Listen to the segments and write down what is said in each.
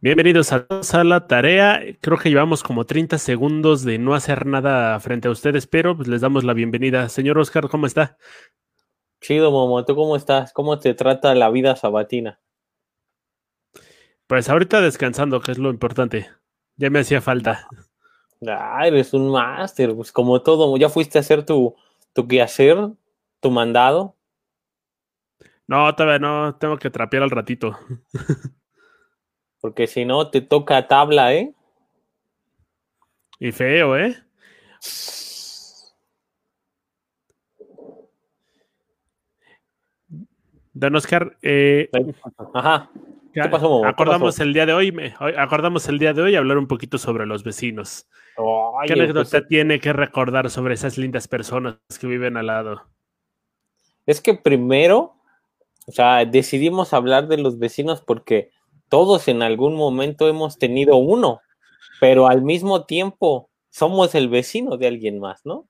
Bienvenidos a, a, la tarea. Creo que llevamos como 30 segundos de no hacer nada frente a ustedes, pero pues les damos la bienvenida. Señor Oscar, ¿cómo está? Chido, Momo. ¿Tú cómo estás? ¿Cómo te trata la vida sabatina? Pues ahorita descansando, que es lo importante. Ya me hacía falta. Ah, eres un máster, pues como todo. ¿Ya fuiste a hacer tu, tu quehacer, tu mandado? No, todavía no, tengo que trapear al ratito. Porque si no, te toca tabla, ¿eh? Y feo, ¿eh? Don Oscar, eh, Ajá. ¿Qué pasó, acordamos el día de hoy, me, acordamos el día de hoy hablar un poquito sobre los vecinos. ¿Qué anécdota pues, tiene que recordar sobre esas lindas personas que viven al lado? es que primero, o sea, decidimos hablar de los vecinos porque todos en algún momento hemos tenido uno, pero al mismo tiempo somos el vecino de alguien más, ¿no?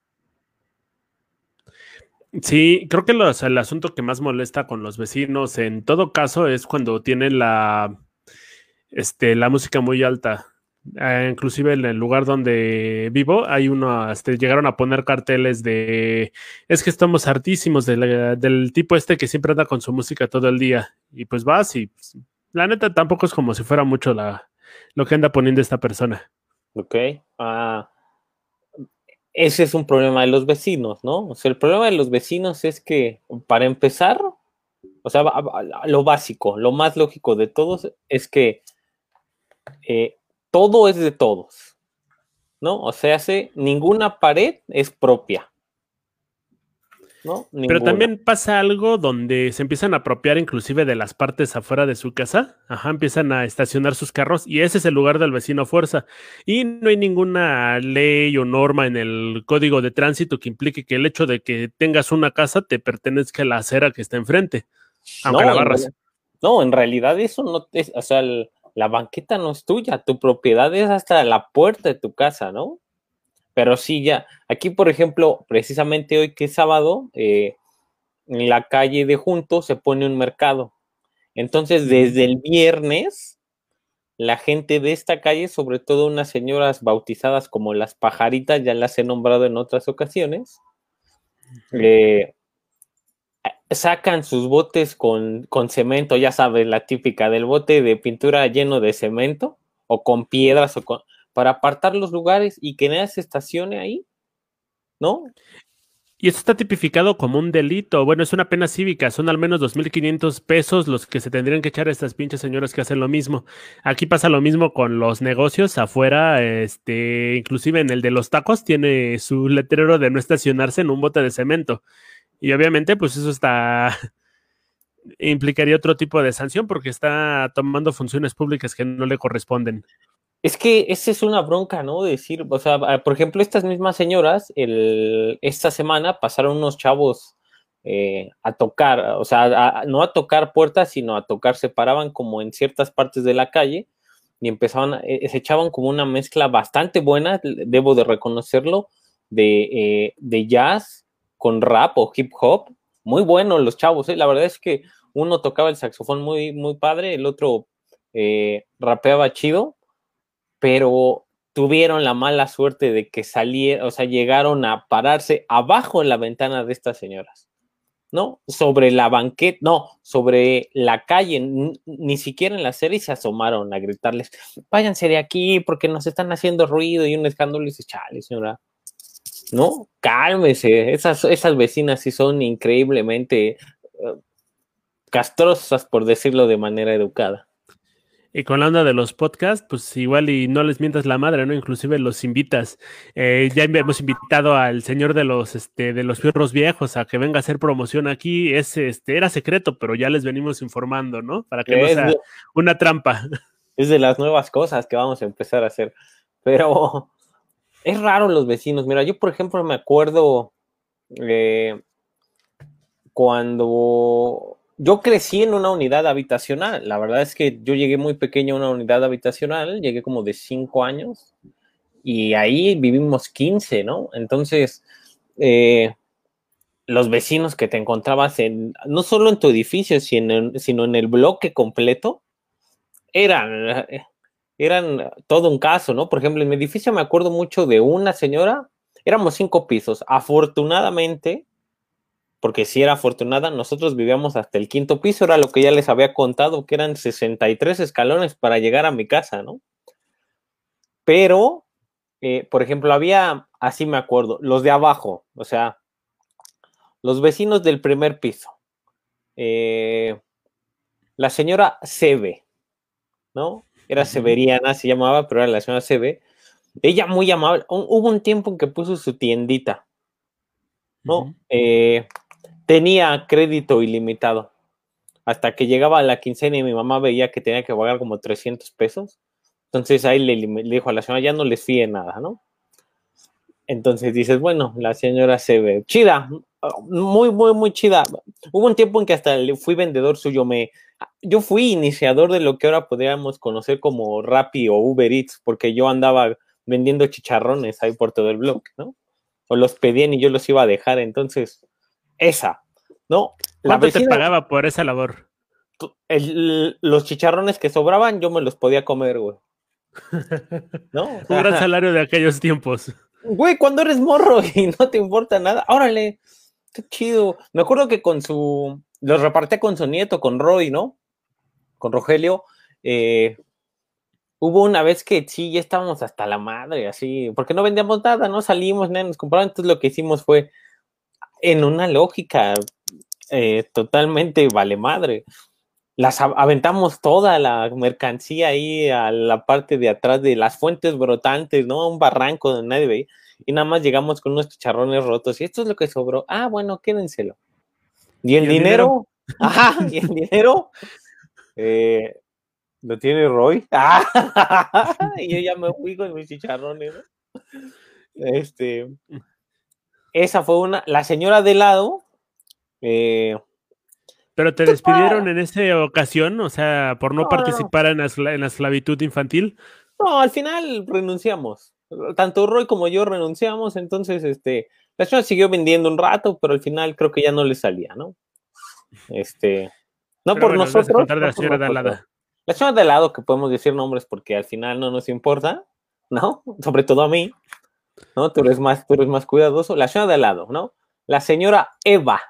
Sí, creo que el asunto que más molesta con los vecinos en todo caso es cuando tienen la, este, la música muy alta. Eh, inclusive en el lugar donde vivo hay uno, este, llegaron a poner carteles de, es que estamos hartísimos del tipo este que siempre anda con su música todo el día. Y pues vas y pues, la neta tampoco es como si fuera mucho la, lo que anda poniendo esta persona. Ok. Ah, ese es un problema de los vecinos, ¿no? O sea, el problema de los vecinos es que, para empezar, o sea, lo básico, lo más lógico de todos es que eh, todo es de todos, ¿no? O sea, se, ninguna pared es propia, ¿no? Pero también pasa algo donde se empiezan a apropiar inclusive de las partes afuera de su casa. Ajá, empiezan a estacionar sus carros y ese es el lugar del vecino a fuerza. Y no hay ninguna ley o norma en el código de tránsito que implique que el hecho de que tengas una casa te pertenezca a la acera que está enfrente. Aunque No, la en barras. realidad- no, en realidad eso no es, o sea, el- la banqueta no es tuya, tu propiedad es hasta la puerta de tu casa, ¿no? Pero sí, ya, aquí por ejemplo, precisamente hoy que es sábado, eh, en la calle de junto se pone un mercado. Entonces, desde el viernes, la gente de esta calle, sobre todo unas señoras bautizadas como las pajaritas, ya las he nombrado en otras ocasiones, eh, sacan sus botes con, con cemento, ya sabes, la típica del bote de pintura lleno de cemento o con piedras o con, para apartar los lugares y que nadie se estacione ahí, ¿no? Y esto está tipificado como un delito. Bueno, es una pena cívica. Son al menos 2.500 pesos los que se tendrían que echar a estas pinches señoras que hacen lo mismo. Aquí pasa lo mismo con los negocios afuera. Este, inclusive en el de los tacos tiene su letrero de no estacionarse en un bote de cemento. Y obviamente, pues eso está implicaría otro tipo de sanción porque está tomando funciones públicas que no le corresponden. Es que esa es una bronca, ¿no? Decir, o sea, a- por ejemplo, estas mismas señoras, el, esta semana pasaron unos chavos eh, a tocar, o sea, a- no a tocar puertas, sino a tocar, se paraban como en ciertas partes de la calle y empezaban, a- eh, se echaban como una mezcla bastante buena, debo de reconocerlo, de, eh, de jazz con rap o hip hop. Muy bueno los chavos, ¿eh? La verdad es que uno tocaba el saxofón muy, muy padre, el otro eh, rapeaba chido pero tuvieron la mala suerte de que salieron, o sea, llegaron a pararse abajo en la ventana de estas señoras, ¿no? Sobre la banqueta, no, sobre la calle, ni siquiera en la serie se asomaron a gritarles, váyanse de aquí porque nos están haciendo ruido y un escándalo y dice, chale, señora, ¿no? Cálmese, esas, esas vecinas sí son increíblemente eh, castrosas, por decirlo de manera educada. Y con la onda de los podcasts, pues igual y no les mientas la madre, ¿no? Inclusive los invitas. Eh, ya hemos invitado al señor de los, este, de los fierros viejos a que venga a hacer promoción aquí. Es, este, era secreto, pero ya les venimos informando, ¿no? Para que no sea de- una trampa. es de las nuevas cosas que vamos a empezar a hacer. Pero es raro los vecinos. Mira, yo por ejemplo me acuerdo eh, cuando yo crecí en una unidad habitacional. La verdad es que yo llegué muy pequeño a una unidad habitacional, llegué como de 5 años y ahí vivimos 15, ¿no? Entonces, eh, los vecinos que te encontrabas en, no solo en tu edificio, sino en, sino en el bloque completo, eran, eran todo un caso, ¿no? Por ejemplo, en mi edificio me acuerdo mucho de una señora, éramos cinco pisos, afortunadamente, porque si era afortunada, nosotros vivíamos hasta el quinto piso, era lo que ya les había contado, que eran 63 escalones para llegar a mi casa, ¿no? Pero, eh, por ejemplo, había, así me acuerdo, los de abajo, o sea, los vecinos del primer piso. Eh, la señora Sebe, ¿no? Era Severiana, se llamaba, pero era la señora Sebe. Ella muy amable. Hubo un tiempo en que puso su tiendita, ¿no? Eh, tenía crédito ilimitado. Hasta que llegaba a la quincena y mi mamá veía que tenía que pagar como 300 pesos. Entonces ahí le, le dijo a la señora, ya no les fíe nada, ¿no? Entonces dices, bueno, la señora se ve chida, muy, muy, muy chida. Hubo un tiempo en que hasta fui vendedor suyo, me, yo fui iniciador de lo que ahora podríamos conocer como Rappi o Uber Eats, porque yo andaba vendiendo chicharrones ahí por todo el blog, ¿no? O los pedían y yo los iba a dejar, entonces, esa, ¿no? La ¿Cuánto te pagaba por esa labor? los chicharrones que sobraban, yo me los podía comer, güey. ¿No? Un gran salario de aquellos tiempos. Güey, cuando eres morro y no te importa nada, órale, qué chido. Me acuerdo que con su, los repartí con su nieto, con Roy, ¿no? Con Rogelio. Eh, hubo una vez que sí, ya estábamos hasta la madre, así, porque no vendíamos nada, no salimos, nada, nos compraban. Entonces lo que hicimos fue, en una lógica eh, totalmente vale madre, las aventamos toda la mercancía ahí a la parte de atrás de las fuentes brotantes, ¿no? Un barranco donde nadie veía. Y nada más llegamos con unos chicharrones rotos. Y esto es lo que sobró. Ah, bueno, quédenselo. Y el, dinero? Ajá, y el dinero. Eh, lo tiene Roy. y yo ya me fui con mis chicharrones, ¿no? Este. Esa fue una. La señora de lado. Eh, ¿Pero te despidieron en esa ocasión? O sea, por no, participar En, la, esclavitud infantil. No, al final renunciamos. Tanto Roy como yo renunciamos, entonces este, la señora siguió vendiendo un rato, pero al final creo que ya no le salía, ¿no? Este, no por nosotros. la señora de lado. La señora de lado, que podemos decir nombres porque al final no nos importa, ¿no? Sobre todo a mí, ¿no? Tú eres más, tú eres más cuidadoso. La señora de lado, ¿no? La señora Eva,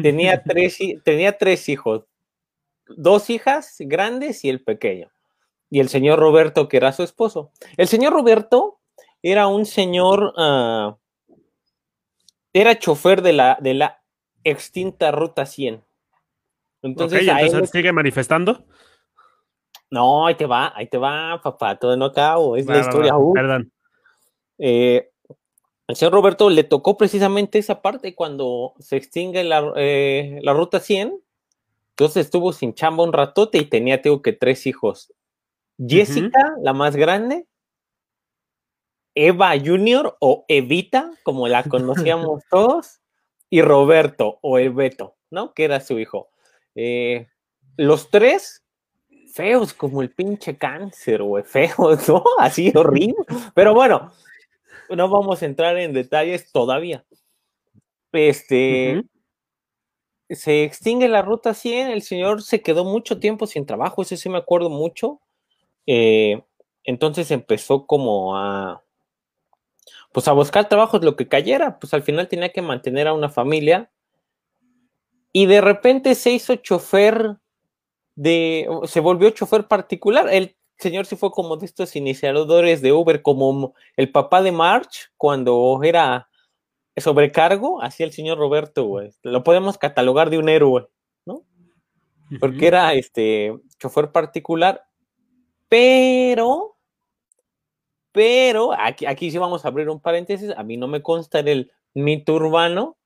Tenía tres, tenía tres hijos, dos hijas grandes y el pequeño. Y el señor Roberto, que era su esposo. El señor Roberto era un señor, ah, era chofer de la, de la extinta Ruta 100. Entonces, sigue manifestando. No, ahí te va, ahí te va, papá, todo no acabo, es la historia. perdón. Eh, al señor Roberto le tocó precisamente esa parte cuando se extingue la, eh, ruta 100. Entonces estuvo sin chamba un ratote y tenía, tengo que tres hijos. Jessica, la más grande, Eva Junior o Evita, como la conocíamos todos, y Roberto o Ebeto, ¿no? Que era su hijo. Eh, los tres feos como el pinche cáncer, güey, feos, ¿no? Así horrible. Pero bueno, no vamos a entrar en detalles todavía. Este, se extingue la ruta 100, el señor se quedó mucho tiempo sin trabajo, eso sí me acuerdo mucho. Eh, entonces empezó como a, pues a buscar trabajos, lo que cayera, pues al final tenía que mantener a una familia. Y de repente se hizo chofer de, se volvió chofer particular. Él señor sí fue como de estos iniciadores de Uber, como el papá de March cuando era sobrecargo, así el señor Roberto, güey. Lo podemos catalogar de un héroe, ¿no? Porque era este chofer particular, pero, pero, aquí, aquí sí vamos a abrir un paréntesis, a mí no me consta en el mito urbano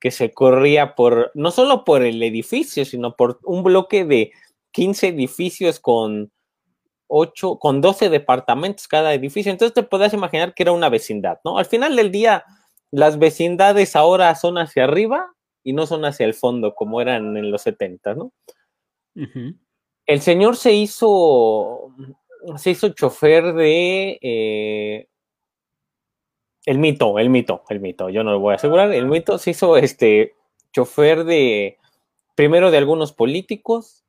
que se corría por, no solo por el edificio, sino por un bloque de 15 edificios con 8, con 12 departamentos cada edificio. Entonces te puedes imaginar que era una vecindad, ¿no? Al final del día, las vecindades ahora son hacia arriba y no son hacia el fondo como eran en los 70, ¿no? El señor se hizo, se hizo chofer de, eh, el mito, el mito, el mito, yo no lo voy a asegurar, el mito se hizo este chofer de, primero de algunos políticos,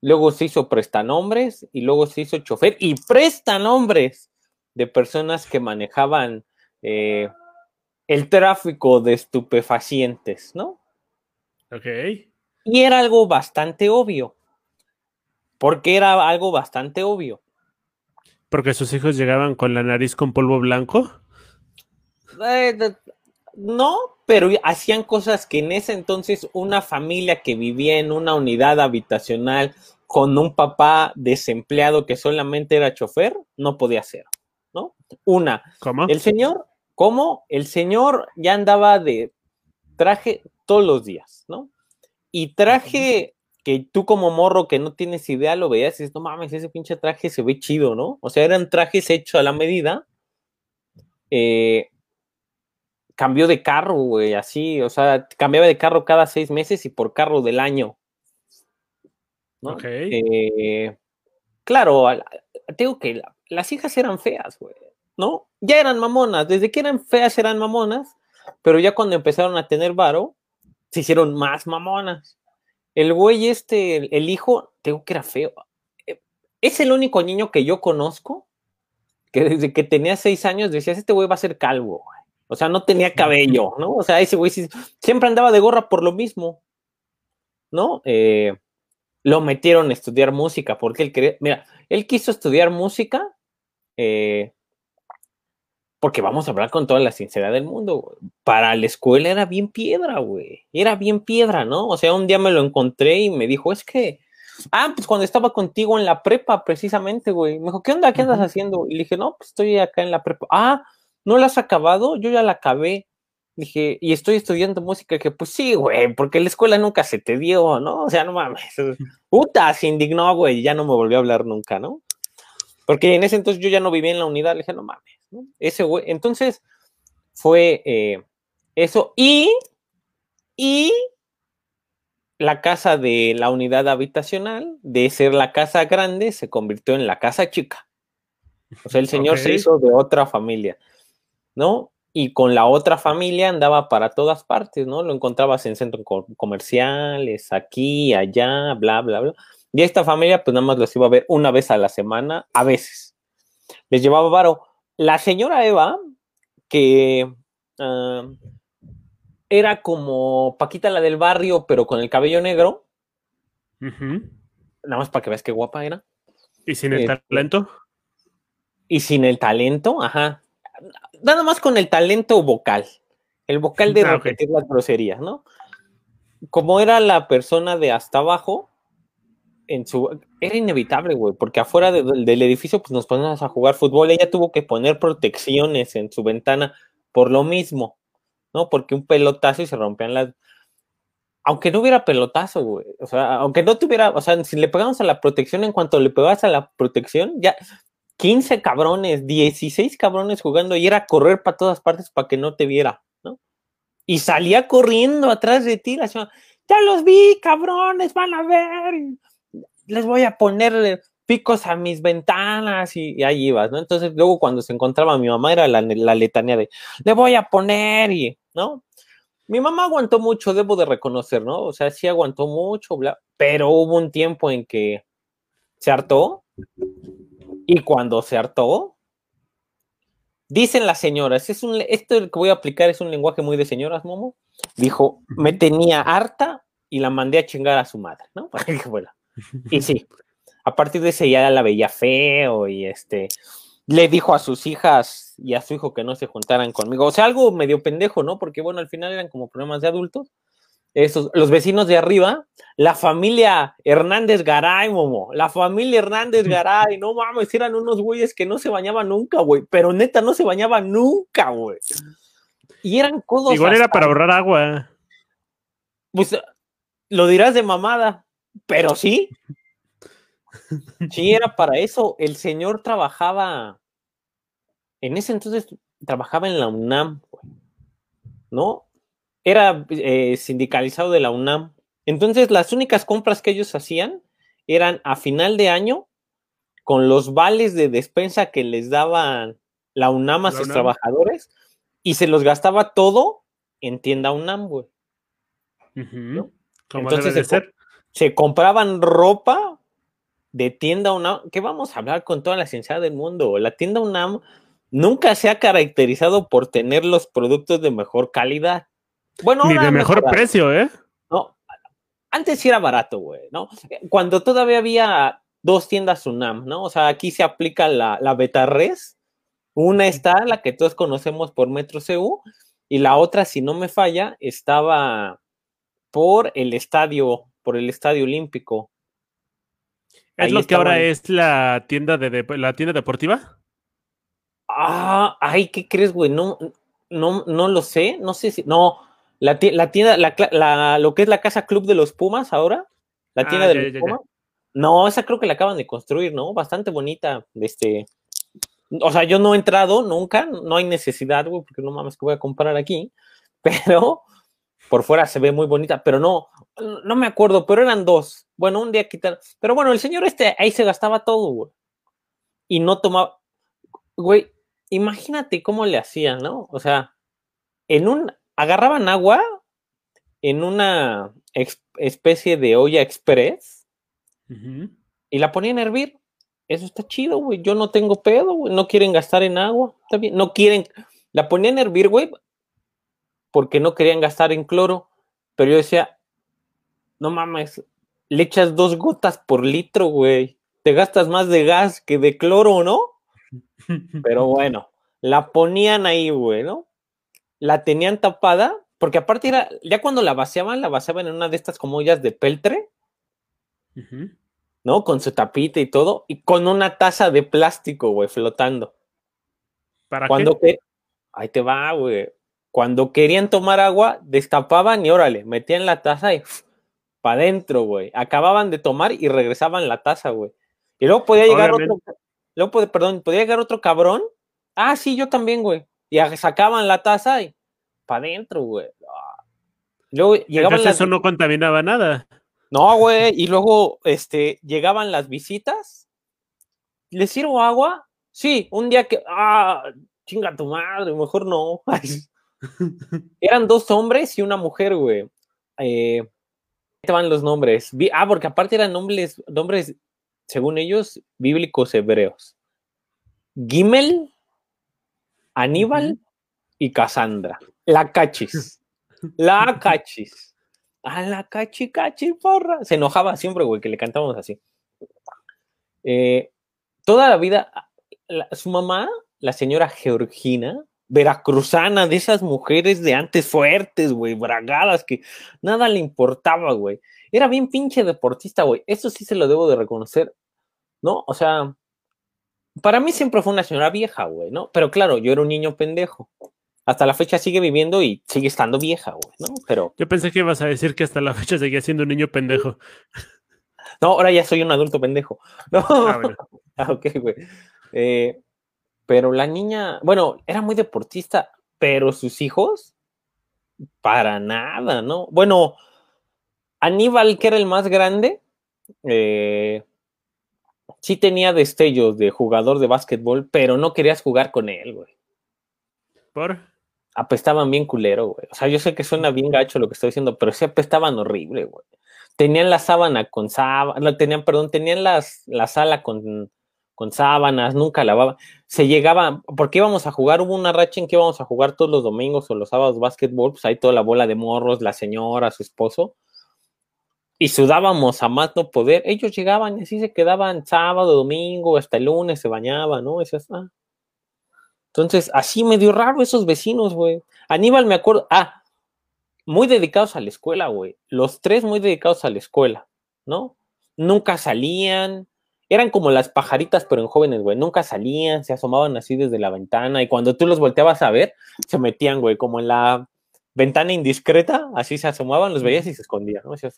luego se hizo prestanombres y luego se hizo chofer y prestanombres de personas que manejaban eh, el tráfico de estupefacientes, ¿no? Ok. Y era algo bastante obvio. Porque era algo bastante obvio. Porque sus hijos llegaban con la nariz con polvo blanco. Eh, no, pero hacían cosas que en ese entonces una familia que vivía en una unidad habitacional con un papá desempleado que solamente era chofer, no podía hacer, ¿no? Una, ¿Cómo? el señor, ¿cómo? El señor ya andaba de traje todos los días, ¿no? Y traje que tú como morro que no tienes idea lo veías y dices, no mames, ese pinche traje se ve chido, ¿no? O sea, eran trajes hechos a la medida. Eh, cambió de carro, güey, así, o sea, cambiaba de carro cada seis meses y por carro del año. ¿no? Ok. Eh, claro, tengo que las hijas eran feas, güey, ¿no? Ya eran mamonas, desde que eran feas eran mamonas, pero ya cuando empezaron a tener varo, se hicieron más mamonas. El güey este, el, el hijo, tengo que era feo. Eh, Es el único niño que yo conozco que desde que tenía seis años decías, este güey va a ser calvo, güey. O sea, no tenía cabello, ¿no? O sea, ese güey siempre andaba de gorra por lo mismo, ¿no? Eh, lo metieron a estudiar música porque él quería, mira, él quiso estudiar música eh, porque vamos a hablar con toda la sinceridad del mundo. Para la escuela era bien piedra, güey. Era bien piedra, ¿no? O sea, un día me lo encontré y me dijo, es que, ah, pues cuando estaba contigo en la prepa, precisamente, güey. Me dijo, ¿qué onda? ¿Qué andas haciendo? Y le dije, no, pues estoy acá en la prepa. Ah, ¿no la has acabado? Yo ya la acabé. Dije, y estoy estudiando música, que pues sí, güey, porque la escuela nunca se te dio, ¿no? O sea, no mames. Puta, se indignó, güey, y ya no me volvió a hablar nunca, ¿no? Porque en ese entonces yo ya no vivía en la unidad, le dije, no mames, ¿no? Ese güey, entonces fue eh, eso, y, y la casa de la unidad habitacional, de ser la casa grande, se convirtió en la casa chica. O sea, el señor se hizo de otra familia, ¿no? Y con la otra familia andaba para todas partes, ¿no? Lo encontrabas en centros co- comerciales, aquí, allá, bla, bla, bla. Y esta familia, pues nada más los iba a ver una vez a la semana, a veces. Les llevaba varo. La señora Eva, que ah, era como Paquita la del barrio, pero con el cabello negro, Ujú. nada más para que veas qué guapa era. ¿Y sin el Este, talento? Y sin el talento, ajá. Nada más con el talento vocal. El vocal de Ah, repetir las groserías, ¿no? Como era la persona de hasta abajo, en su. Era inevitable, güey, porque afuera de- del edificio, pues nos poníamos a jugar fútbol. Ella tuvo que poner protecciones en su ventana por lo mismo, ¿no? Porque un pelotazo y se rompían las. Aunque no hubiera pelotazo, güey. O sea, aunque no tuviera. O sea, si le pegamos a la protección, en cuanto le pegabas a la protección, ya 15 cabrones, 16 cabrones jugando y era correr para todas partes para que no te viera, ¿no? Y salía corriendo atrás de ti, la señora, ya los vi, cabrones, van a ver, les voy a poner picos a mis ventanas y, y ahí ibas, ¿no? Entonces luego cuando se encontraba mi mamá era la, la letanía de, le voy a poner y, ¿no? Mi mamá aguantó mucho, debo de reconocer, ¿no? O sea, sí aguantó mucho, bla, pero hubo un tiempo en que se hartó y cuando se hartó, dicen las señoras, es un, esto que voy a aplicar es un lenguaje muy de señoras, Momo. Dijo, me tenía harta y la mandé a chingar a su madre, ¿no? Para que fuera. Y sí, a partir de ese ya la veía feo y este, le dijo a sus hijas y a su hijo que no se juntaran conmigo. O sea, algo medio pendejo, ¿no? Porque bueno, al final eran como problemas de adultos. Esos, los vecinos de arriba, la familia Hernández Garay, Momo, la familia Hernández Garay, no mames, eran unos güeyes que no se bañaban nunca, güey, pero neta no se bañaban nunca, güey. Y eran codos. Igual era para ahorrar agua. Pues lo dirás de mamada, pero sí. Sí, era para eso. El señor trabajaba, en ese entonces trabajaba en la UNAM, güey, ¿no? Era eh, sindicalizado de la UNAM. Entonces, las únicas compras que ellos hacían eran a final de año con los vales de despensa que les daban la UNAM a La sus UNAM. trabajadores. y se los gastaba todo en tienda UNAM, güey. Como Entonces ser. Se compraban ropa de tienda UNAM. ¿Qué vamos a hablar con toda la ciencia del mundo? La tienda UNAM nunca se ha caracterizado por tener los productos de mejor calidad. Bueno, Ni de mejor precio, ¿eh? ¿no? Antes sí era barato, güey, ¿no? Cuando todavía había dos tiendas UNAM, ¿no? O sea, aquí se aplica la, la beta res. Una está, la que todos conocemos por Metro CU, y la otra, si no me falla, estaba por el estadio, por el estadio olímpico. ¿Es Ahí lo que ahora es la tienda de, de- la tienda deportiva? Ah, ay, ¿qué crees, güey? No, no, no lo sé, no sé si, no, la, la tienda, la, lo que es la casa club de los Pumas ahora, la tienda Ah, de ya, los ya, ya. Pumas. No, esa creo que la acaban de construir, ¿no? Bastante bonita, este, o sea, yo no he entrado nunca, no hay necesidad, güey, porque no mames que voy a comprar aquí, pero por fuera se ve muy bonita, pero no, no me acuerdo, pero eran dos. Bueno, un día quitar, pero bueno, el señor este ahí se gastaba todo, güey. Y no tomaba, güey, imagínate cómo le hacían, ¿no? O sea, en un, agarraban agua en una especie de olla express y la ponían a hervir. Eso está chido, güey. Yo no tengo pedo, güey. No quieren gastar en agua. Está bien. No quieren. La ponían a hervir, güey, porque no querían gastar en cloro. Pero yo decía, no mames, le echas dos gotas por litro, güey. Te gastas más de gas que de cloro, ¿no? Pero bueno, la ponían ahí, güey, ¿no? La tenían tapada, porque aparte era, ya cuando la vaciaban, la vaciaban en una de estas como ollas de peltre. ¿no? Con su tapita y todo, y con una taza de plástico, güey, flotando. ¿Para Cuando qué? que, ahí te va, güey. Cuando querían tomar agua, destapaban y órale, metían la taza y para adentro, güey. Acababan de tomar y regresaban la taza, güey. Y luego podía llegar Obviamente. otro, luego, perdón, podía llegar otro cabrón. Ah, sí, yo también, güey. Y sacaban la taza y para adentro, güey. Ah. Luego llegaban Entonces las, eso no contaminaba nada. no, güey, y luego este, llegaban las visitas. ¿Les sirvo agua? Sí, un día que, ah, chinga tu madre, mejor no. Eran dos hombres y una mujer, güey. Eh, te van los nombres. Ah, porque aparte eran nombres, nombres, según ellos, bíblicos hebreos. Gimel, Aníbal y Cassandra. La cachis. La cachis. A la cachi, cachi, porra. Se enojaba siempre, güey, que le cantábamos así. Eh, toda la vida, la- su mamá, la señora Georgina, veracruzana, de esas mujeres de antes fuertes, güey, bragadas, que nada le importaba, güey. Era bien pinche deportista, güey. Eso sí se lo debo de reconocer, ¿no? O sea, para mí siempre fue una señora vieja, güey, ¿no? Pero claro, yo era un niño pendejo. Hasta la fecha sigue viviendo y sigue estando vieja, güey, ¿no? Pero Yo pensé que ibas a decir que hasta la fecha seguía siendo un niño pendejo. no, ahora ya soy un adulto pendejo. No, Ah, bueno. Ah, ok, güey. Eh, pero la niña, bueno, era muy deportista, pero sus hijos, para nada, ¿no? Bueno, Aníbal, que era el más grande, eh, sí tenía destellos de jugador de básquetbol, pero no querías jugar con él, güey. ¿Por? Apestaban bien culero, güey. O sea, yo sé que suena bien gacho lo que estoy diciendo, pero sí apestaban horrible, güey. Tenían la sábana con sábana, tenían, perdón, tenían las, la sala con, con sábanas, nunca lavaban. Se llegaba, porque íbamos a jugar, hubo una racha en que íbamos a jugar todos los domingos o los sábados básquetbol, pues ahí toda la bola de morros, la señora, su esposo, y sudábamos a más no poder. Ellos llegaban y así se quedaban sábado, domingo, hasta el lunes se bañaban, ¿no? Eso es, ah. Entonces, así medio raro esos vecinos, güey. Aníbal, me acuerdo, ah, muy dedicados a la escuela, güey. Los tres muy dedicados a la escuela, ¿no? Nunca salían, eran como las pajaritas, pero en jóvenes, güey. Nunca salían, se asomaban así desde la ventana y cuando tú los volteabas a ver, se metían, güey, como en la ventana indiscreta, así se asomaban, los veías y se escondían, ¿no? Así.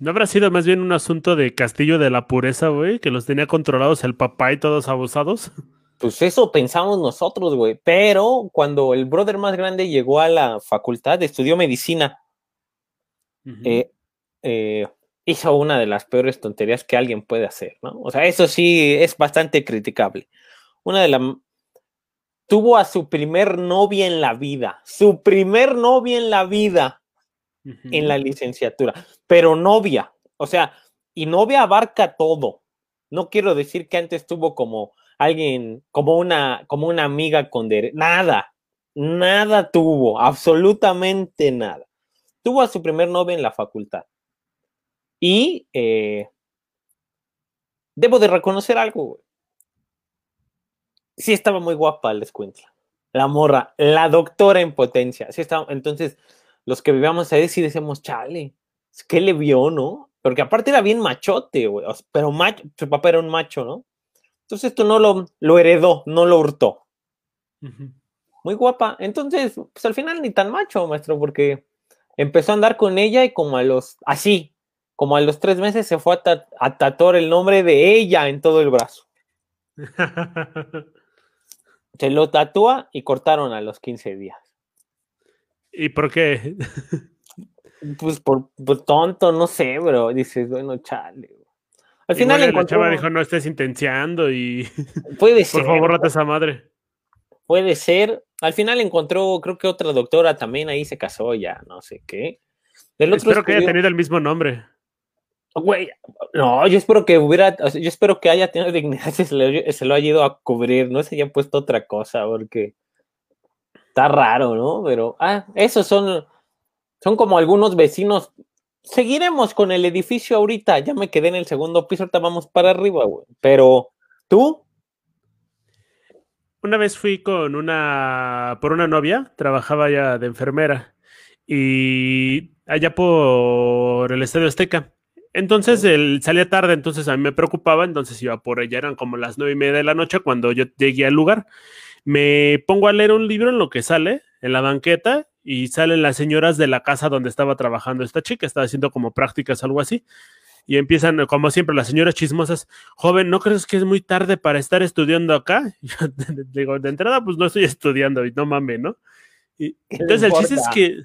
¿No habrá sido más bien un asunto de Castillo de la Pureza, güey? Que los tenía controlados el papá y todos abusados. Pues eso pensamos nosotros, güey. Pero cuando el brother más grande llegó a la facultad, estudió medicina, eh, eh, hizo una de las peores tonterías que alguien puede hacer, ¿no? O sea, eso sí es bastante criticable. Una de las... tuvo a su primer novia en la vida, su primer novia en la vida en la licenciatura, pero novia, o sea, y novia abarca todo. No quiero decir que antes tuvo como alguien, como una, como una amiga con derecho, nada, nada tuvo, absolutamente nada. Tuvo a su primer novia en la facultad. Y eh, debo de reconocer algo, Sí estaba muy guapa, les cuento. La morra, la doctora en potencia. Sí estaba, entonces, los que vivíamos ahí sí decíamos, chale, ¿qué le vio, no? Porque aparte era bien machote, güey. Pero macho, su papá era un macho, ¿no? Entonces esto no lo, lo heredó, no lo hurtó. Muy guapa. Entonces, pues al final ni tan macho, maestro, porque empezó a andar con ella y como a los, así, como a los tres meses se fue a, a tatuar el nombre de ella en todo el brazo. se lo tatúa y cortaron a los 15 días. ¿Y por qué? Pues por, tonto, no sé, bro. Dices, bueno, chale. Al final encontró... la chava dijo, no estés intenciando y... Puede ser. Por favor, rata esa madre. Puede ser. Al final encontró, creo que otra doctora también ahí se casó ya, no sé qué. El otro Espero que haya tenido el mismo nombre. Güey, no, yo espero que hubiera, yo espero que haya tenido dignidad lo, se lo haya ido a cubrir, no se haya puesto otra cosa, porque está raro, ¿no? Pero, ah, esos son, son como algunos vecinos. Seguiremos con el edificio ahorita, ya me quedé en el segundo piso, ahorita vamos para arriba, güey. Pero, ¿tú? Una vez fui con una, por una novia, trabajaba ya de enfermera, y allá por el Estadio Azteca entonces él salía tarde, entonces a mí me preocupaba, entonces iba por ella, eran como las nueve y media de la noche cuando yo llegué al lugar. Me pongo a leer un libro en lo que sale, en la banqueta, y salen las señoras de la casa donde estaba trabajando esta chica, estaba haciendo como prácticas, algo así. Y empiezan, como siempre, las señoras chismosas, joven, ¿no crees que es muy tarde para estar estudiando acá? Yo digo, de entrada, pues no estoy estudiando y no mames, ¿no? Y, entonces el chiste es que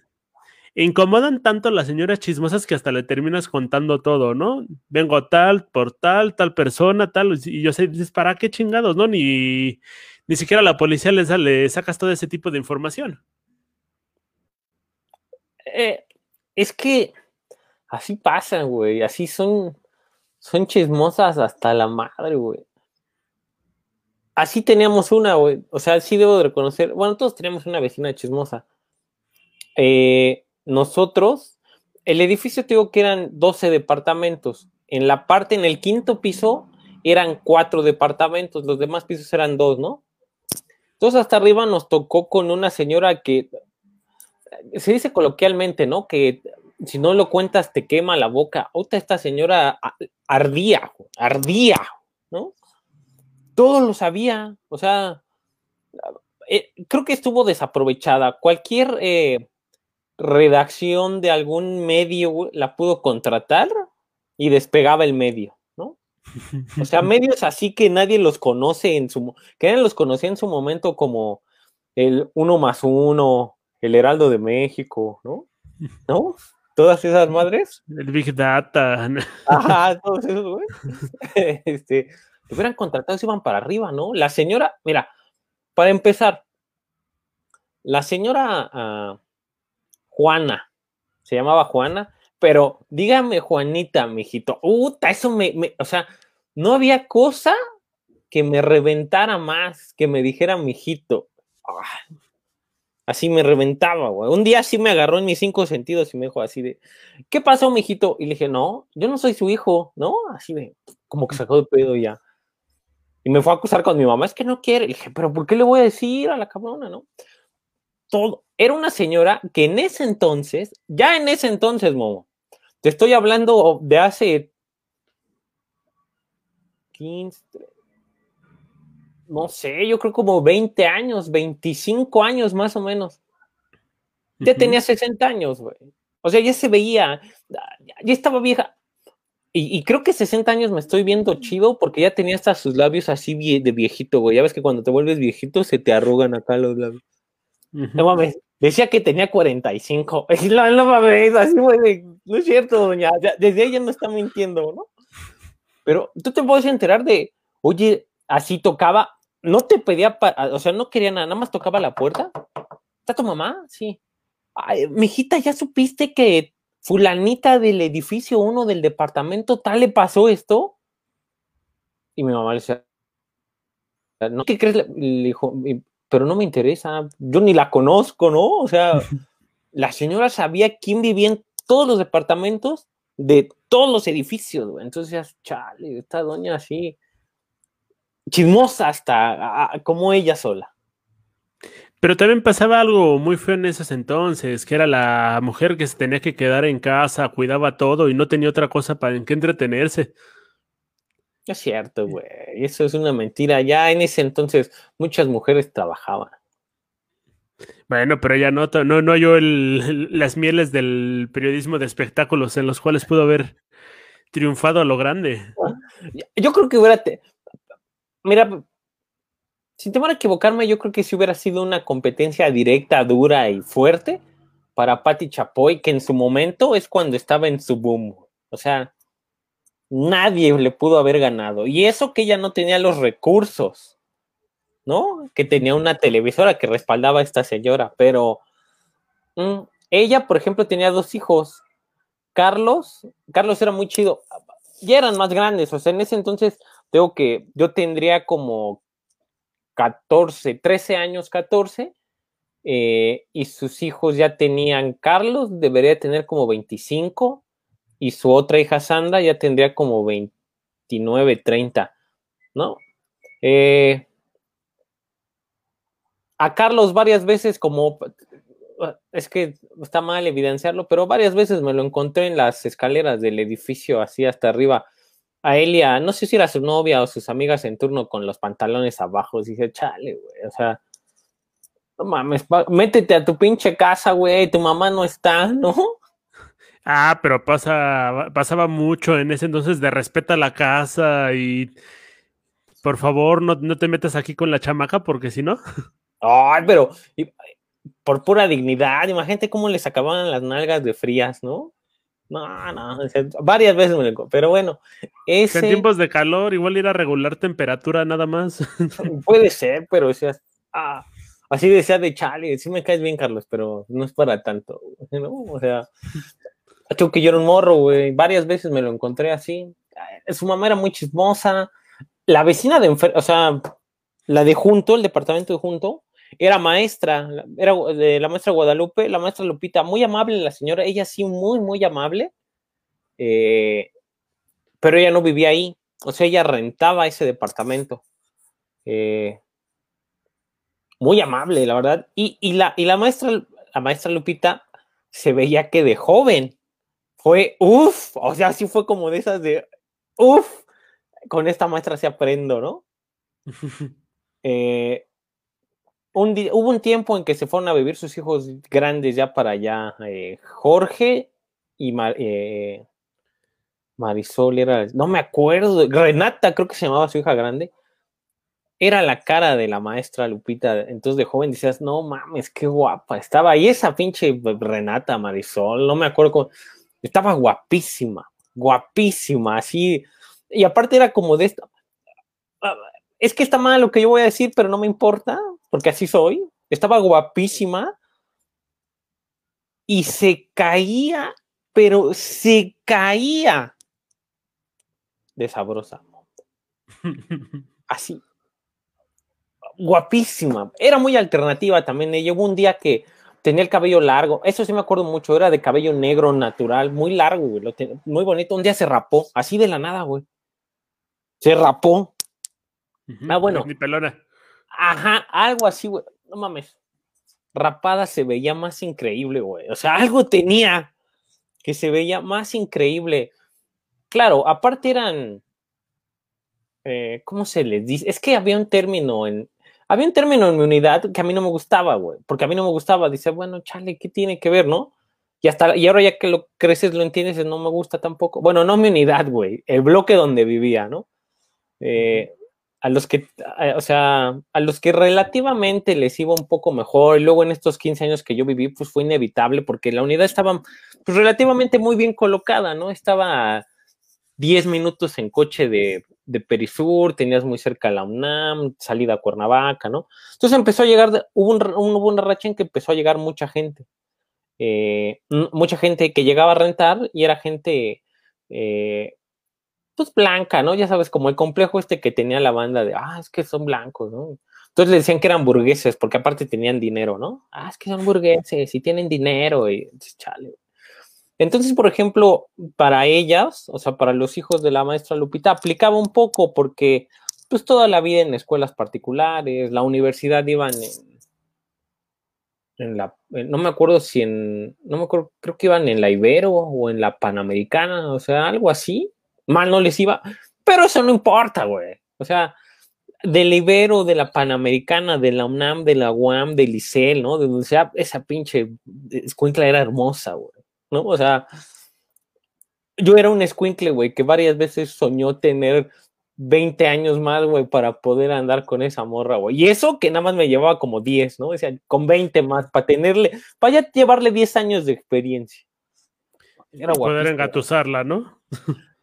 incomodan tanto las señoras chismosas que hasta le terminas contando todo, ¿no? Vengo tal, por tal, tal persona, tal, y yo sé, dices, ¿para qué chingados, no? Ni, ni siquiera la policía le, sacas todo ese tipo de información. Eh, es que así pasa, güey, así son, son chismosas hasta la madre, güey. Así teníamos una, güey, o sea, sí debo de reconocer, bueno, todos teníamos una vecina chismosa. Eh, nosotros, el edificio te digo que eran 12 departamentos. En la parte, en el quinto piso, eran cuatro departamentos, los demás pisos eran dos, ¿no? Entonces hasta arriba nos tocó con una señora que se dice coloquialmente, ¿no? Que si no lo cuentas te quema la boca. Otra esta señora ardía, ardía, ¿no? Todo lo sabía, o sea, eh, creo que estuvo desaprovechada. Cualquier eh, redacción de algún medio la pudo contratar y despegaba el medio, ¿no? O sea, medios así que nadie los conoce en su, que nadie los conocía en su momento como el uno más uno, el Heraldo de México, ¿no? ¿No? Todas esas madres. El Big Data. Ajá, todos esos, güey. Este, hubieran contratado y iban para arriba, ¿no? La señora, mira, para empezar, la señora ah, Juana. Se llamaba Juana, pero dígame Juanita, mijito. Uta, eso me, o sea, no había cosa que me reventara más, que me dijera mijito. así me reventaba, güey. Un día sí me agarró en mis cinco sentidos y me dijo así de, ¿qué pasó, mijito? Y le dije, no, yo no soy su hijo, ¿no? Así de, como que sacó de pedo ya. Y me fue a acusar con mi mamá, es que no quiere. Le dije, pero ¿por qué le voy a decir a la cabrona, no? Todo, era una señora que en ese entonces, ya en ese entonces, Momo, te estoy hablando de hace 15, no sé, yo creo como 20 años, 25 años más o menos. Ya tenía 60 años, güey. O sea, ya se veía, ya estaba vieja. Y, y, creo que 60 años me estoy viendo chido porque ya tenía hasta sus labios así de viejito, güey. Ya ves que cuando te vuelves viejito se te arrugan acá los labios. No mames, decía que tenía 45. No, no mames, así fue no es cierto, doña. Desde ella no está mintiendo, ¿no? Pero tú te puedes enterar de, oye, así tocaba, no te pedía, o sea, no quería nada, nada más tocaba la puerta. ¿Está tu mamá? Sí. Ay, mijita, ¿ya supiste que fulanita del edificio uno del departamento tal le pasó esto? Y mi mamá le decía, ¿no qué crees? Le dijo, pero no me interesa, yo ni la conozco, ¿no? O sea, la señora sabía quién vivía en todos los departamentos de todos los edificios, güey. Entonces, chale, esta doña así, chismosa hasta como ella sola. Pero también pasaba algo muy feo en esos entonces, que era la mujer que se tenía que quedar en casa, cuidaba todo y no tenía otra cosa para en qué entretenerse. Es cierto, güey. Eso es una mentira. Ya en ese entonces muchas mujeres trabajaban. Bueno, pero ya no, no, no yo las mieles del periodismo de espectáculos en los cuales pudo haber triunfado a lo grande. Yo creo que hubiera. Mira, sin temor a equivocarme, yo creo que si hubiera sido una competencia directa, dura y fuerte para Patti Chapoy, que en su momento es cuando estaba en su boom. O sea, nadie le pudo haber ganado. Y eso que ella no tenía los recursos, ¿no? Que tenía una televisora que respaldaba a esta señora, pero mm, ella, por ejemplo, tenía dos hijos. Carlos, Carlos era muy chido. Ya eran más grandes, o sea, en ese entonces tengo que yo tendría como 14, 13 años, 14, eh, y sus hijos ya tenían, Carlos debería tener como 25, y su otra hija Sandra ya tendría como 29, 30, ¿no? Eh, a Carlos varias veces como, es que está mal evidenciarlo, pero varias veces me lo encontré en las escaleras del edificio, así hasta arriba. A Elia, no sé si era su novia o sus amigas en turno con los pantalones abajo. Dije, chale, güey, o sea, no mames, métete a tu pinche casa, güey, tu mamá no está, ¿no? Ah, pero pasa, pasaba mucho en ese entonces de respeta la casa y por favor no, no te metas aquí con la chamaca porque si no. Ay, pero por pura dignidad, imagínate cómo les acababan las nalgas de frías, ¿no? No, no, varias veces me lo pero bueno. Ese... En tiempos de calor, igual ir a regular temperatura nada más. Puede ser, pero o sea, ah, así decía de chale, sí me caes bien, Carlos, pero no es para tanto, ¿no? O sea, que yo era un morro, güey. Varias veces me lo encontré así. Su mamá era muy chismosa. La vecina de o sea, la de junto, el departamento de junto, era maestra, era de la maestra Guadalupe, la maestra Lupita, muy amable la señora, ella sí, muy, muy amable. Eh, pero ella no vivía ahí, o sea, ella rentaba ese departamento. Eh, muy amable, la verdad. Y, y, la, y la maestra, la maestra Lupita se veía que de joven fue, uff, o sea, sí fue como de esas de, uff, con esta maestra se aprendo, ¿no? eh, un hubo un tiempo en que se fueron a vivir sus hijos grandes ya para allá, eh, Jorge y eh, Marisol era, no me acuerdo, Renata creo que se llamaba su hija grande, era la cara de la maestra Lupita, entonces de joven decías, no mames, qué guapa, estaba ahí esa pinche Renata Marisol, no me acuerdo cómo, estaba guapísima, guapísima, así. Y aparte era como de esto. Ah, es que está mal lo que yo voy a decir, pero no me importa, porque así soy. Estaba guapísima y se caía, pero se caía de sabrosa. Así. Guapísima. Era muy alternativa también. Llegó un día que tenía el cabello largo, eso sí me acuerdo mucho, era de cabello negro natural, muy largo, güey, muy bonito. Un día se rapó, así de la nada, güey. Se rapó. ah, bueno. Mi pelona. Ajá, algo así, güey. No mames. Rapada se veía más increíble, güey. O sea, algo tenía que se veía más increíble. Claro, aparte eran. Eh, ¿Cómo se les dice? Es que había un término en, había un término en mi unidad que a mí no me gustaba, güey, porque a mí no me gustaba. Dice, bueno, chale, ¿qué tiene que ver, no? Y, hasta, y ahora ya que lo creces, lo entiendes, no me gusta tampoco. Bueno, no mi unidad, güey, el bloque donde vivía, ¿no? Eh, a los que, o sea, a los que relativamente les iba un poco mejor. Y luego en estos 15 años que yo viví, pues fue inevitable porque la unidad estaba pues, relativamente muy bien colocada, ¿no? Estaba 10 minutos en coche de, de Perisur, tenías muy cerca la UNAM, salida a Cuernavaca, ¿no? Entonces empezó a llegar, hubo, hubo una racha en que empezó a llegar mucha gente. Eh, mucha gente que llegaba a rentar y era gente eh, pues blanca, ¿no? Ya sabes, como el complejo este que tenía la banda de, ah, es que son blancos, ¿no? Entonces le decían que eran burgueses, porque aparte tenían dinero, ¿no? Ah, es que son burgueses y tienen dinero y chale. Entonces, por ejemplo, para ellas, o sea, para los hijos de la maestra Lupita, aplicaba un poco porque pues toda la vida en escuelas particulares, la universidad iban en, en la, no me acuerdo si en, no me acuerdo, creo que iban en la Ibero o en la Panamericana, o sea, algo así, mal no les iba, pero eso no importa, güey, o sea, del Ibero, de la Panamericana, de la UNAM, de la UAM, del ICEL, ¿no? De donde sea, esa pinche escuincla era hermosa, güey, ¿no? O sea, yo era un escuincle, güey, que varias veces soñó tener 20 años más, güey, para poder andar con esa morra, güey. Y eso que nada más me llevaba como 10, ¿no? O sea, con 20 más, para tenerle, para ya llevarle 10 años de experiencia. Era poder engatusarla, ¿no?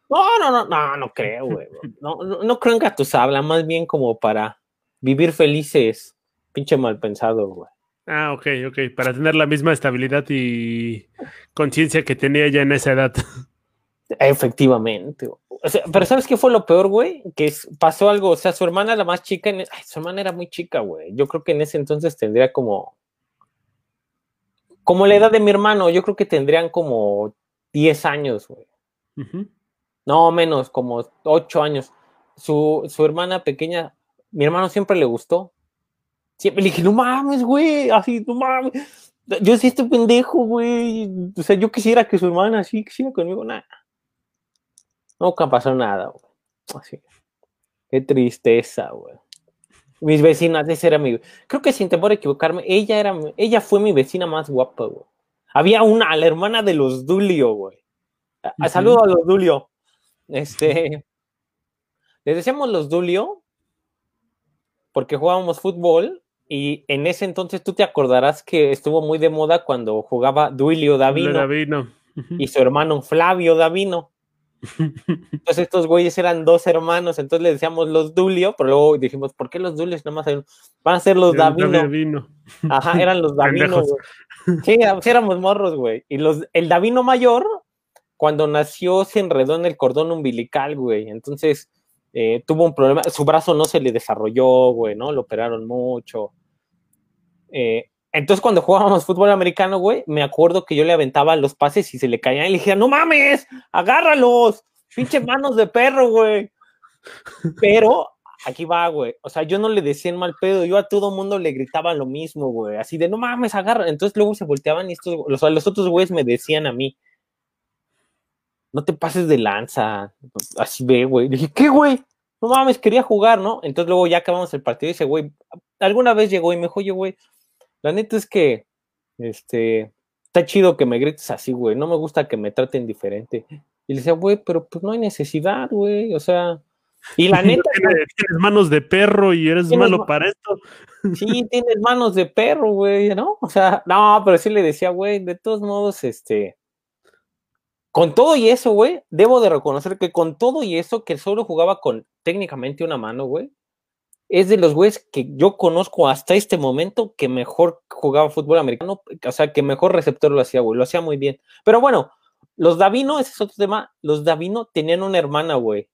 No, no, no, no, no creo, güey. No, no, no creo engatusarla, más bien como para vivir felices, pinche mal pensado, güey. Ah, ok, ok, para tener la misma estabilidad y conciencia que tenía ella en esa edad. Efectivamente. O sea, pero ¿sabes qué fue lo peor, güey? Que pasó algo, o sea, su hermana la más chica, en, ay, su hermana era muy chica, güey. Yo creo que en ese entonces tendría como, como la edad de mi hermano, yo creo que tendrían como 10 años, güey. No, menos, como 8 años. Su, su hermana pequeña, mi hermano siempre le gustó. Siempre le dije, no mames, güey, así, no mames. Yo sí estoy pendejo, güey. O sea, yo quisiera que su hermana así quisiera conmigo, nada. Nunca pasó nada, güey. Así. Qué tristeza, güey. Mis vecinas, ese era mi. Creo que sin temor a equivocarme, ella era, ella fue mi vecina más guapa, güey. Había una, la hermana de los Dulio, güey. A, Saludo a los Dulio. Este. Les decíamos los Dulio porque jugábamos fútbol y en ese entonces tú te acordarás que estuvo muy de moda cuando jugaba Duilio Davino, Davino. y su hermano Flavio Davino. Entonces estos güeyes eran dos hermanos, entonces le decíamos los Dulio, pero luego dijimos, ¿por qué los Dulios nada más van a ser los Davino? Ajá, eran los Davino, Sí, éramos morros, güey. Y los, el Davino mayor, cuando nació, se enredó en el cordón umbilical, güey. Entonces eh, tuvo un problema, su brazo no se le desarrolló, güey, ¿no? Lo operaron mucho. Eh, entonces, cuando jugábamos fútbol americano, güey, me acuerdo que yo le aventaba los pases y se le caían y le dije, no mames, agárralos, pinche manos de perro, güey. Pero aquí va, güey. O sea, yo no le decía en mal pedo, yo a todo mundo le gritaba lo mismo, güey. Así de, no mames, agarra. Entonces luego se volteaban y estos, los, los otros güeyes me decían a mí, no te pases de lanza. Así ve, güey. Dije, ¿qué, güey? No mames, quería jugar, ¿no? Entonces luego ya acabamos el partido y dice, güey, alguna vez llegó y me dijo, oye, güey, la neta es que, este, está chido que me grites así, güey. No me gusta que me traten diferente. Y le decía, güey, pero pues no hay necesidad, güey. O sea, y la neta. tienes, manos de perro y eres malo para esto. Sí, tienes manos de perro, güey, ¿no? O sea, no, pero sí le decía, güey, de todos modos, este. Con todo y eso, güey, debo de reconocer que con todo y eso, que solo jugaba con técnicamente una mano, güey, es de los güeyes que yo conozco hasta este momento que mejor jugaba fútbol americano, o sea, que mejor receptor lo hacía, güey, lo hacía muy bien. Pero bueno, los Davino, ese es otro tema, los Davino tenían una hermana, güey.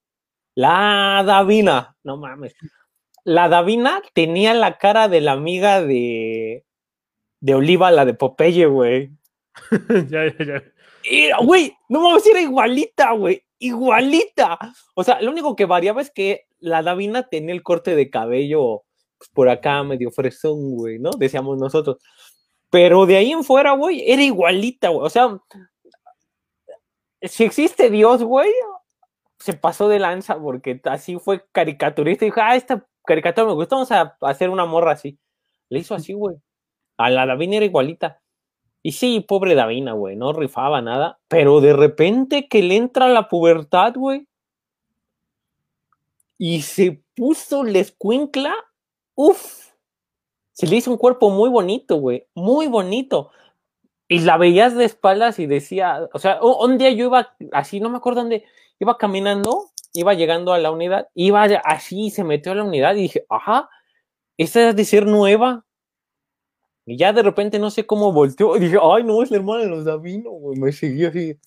La Davina, no mames. La Davina tenía la cara de la amiga de, de Oliva, la de Popeye, güey. ya, ya, ya. Güey, no mames, era igualita, güey igualita. O sea, lo único que variaba es que la Davina tenía el corte de cabello pues, por acá medio fresón, güey, ¿no? Decíamos nosotros. Pero de ahí en fuera, güey, era igualita, güey. O sea, si existe Dios, güey, se pasó de lanza porque así fue caricaturista y dijo, ah, esta caricatura me gusta, vamos a hacer una morra así. Le hizo así, güey. A la Davina era igualita. Y sí, pobre Davina, güey, no rifaba nada, pero de repente que le entra la pubertad, güey, y se puso la escuincla, uff, se le hizo un cuerpo muy bonito, güey, muy bonito. Y la veías de espaldas y decía, o sea, un día yo iba así, no me acuerdo dónde, iba caminando iba llegando a la unidad, iba así, se metió a la unidad y dije, ajá, esta es de ser nueva. Y ya de repente no sé cómo volteó. Y dije, ay, no, es la hermana de los Davino, güey. Me siguió así.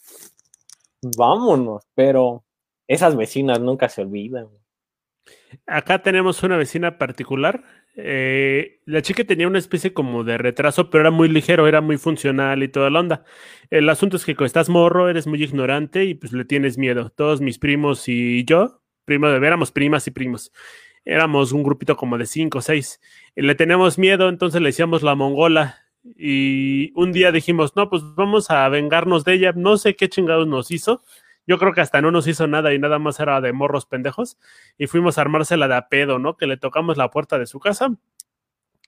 Vámonos. Pero esas vecinas nunca se olvidan. Acá tenemos una vecina particular. Eh, la chica tenía una especie como de retraso, pero era muy ligero, era muy funcional y toda la onda. El asunto es que cuando estás morro, eres muy ignorante y pues le tienes miedo. Todos mis primos y yo, primo de éramos primas y primos éramos un grupito como de cinco o seis. le teníamos miedo, entonces le decíamos la mongola. Y un día dijimos, no, pues vamos a vengarnos de ella. No sé qué chingados nos hizo. Yo creo que hasta no nos hizo nada y nada más era de morros pendejos. Y fuimos a armársela de a pedo, ¿no? Que le tocamos la puerta de su casa.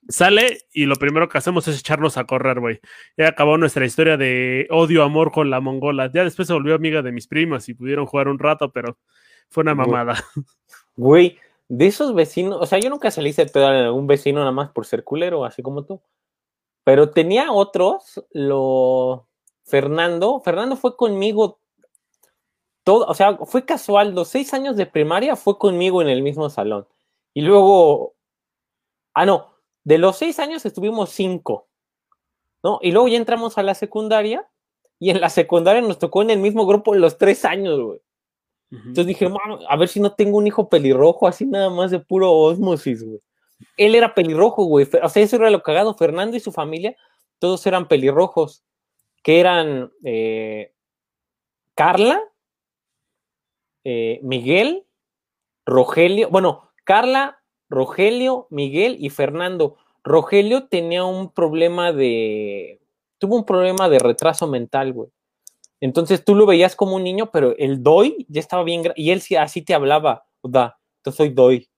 Sale y lo primero que hacemos es echarnos a correr, güey. Ya acabó nuestra historia de odio-amor con la mongola. Ya después se volvió amiga de mis primas y pudieron jugar un rato, pero fue una mamada. Güey, de esos vecinos, o sea, yo nunca salí de pedo a algún vecino nada más por ser culero, así como tú. Pero tenía otros, lo Fernando, Fernando fue conmigo todo, o sea, fue casual, los seis años de primaria fue conmigo en el mismo salón. Y luego, ah, no, de los seis años estuvimos cinco, ¿no? Y luego ya entramos a la secundaria y en la secundaria nos tocó en el mismo grupo los tres años, güey. Entonces dije, a ver si no tengo un hijo pelirrojo, así nada más de puro osmosis, güey. Él era pelirrojo, güey. O sea, eso era lo cagado. Fernando y su familia, todos eran pelirrojos, que eran eh, Carla, eh, Miguel, Rogelio, bueno, Carla, Rogelio, Miguel y Fernando. Rogelio tenía un problema de, tuvo un problema de retraso mental, güey. Entonces tú lo veías como un niño, pero el doy ya estaba bien, y él sí, así te hablaba, da, yo soy doy,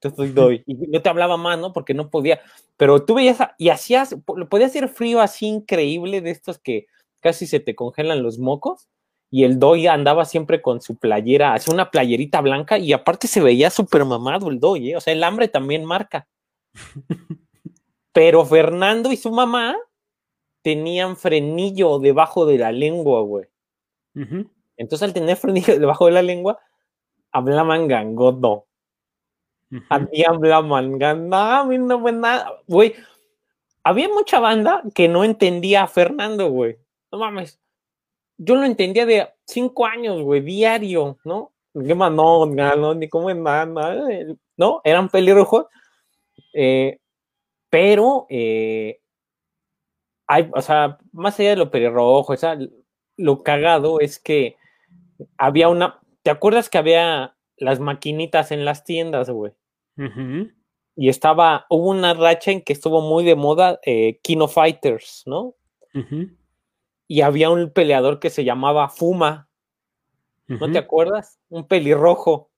yo soy doy, y no te hablaba más, ¿no? Porque no podía, pero tú veías, y hacías, podía hacer frío así increíble de estos que casi se te congelan los mocos, y el doy andaba siempre con su playera, hacía una playerita blanca, y aparte se veía súper mamado el doy, ¿eh? O sea, el hambre también marca. Pero Fernando y su mamá tenían frenillo debajo de la lengua, güey. Entonces, al tener frenillo debajo de la lengua, hablaban gangodo. Uh hablaban gangodo, no fue nada. Güey, había mucha banda que no entendía a Fernando, güey. No mames. Yo lo entendía de cinco años, güey, diario, ¿no? ¿Qué no, no, ni cómo es nada, ¿no? Eran pelirrojos. Eh, pero eh, o sea, más allá de lo pelirrojo, o sea, lo cagado es que había una, ¿te acuerdas que había las maquinitas en las tiendas, güey? Y estaba, hubo una racha en que estuvo muy de moda eh, Kino Fighters, ¿no? Y había un peleador que se llamaba Fuma. ¿No te acuerdas? Un pelirrojo.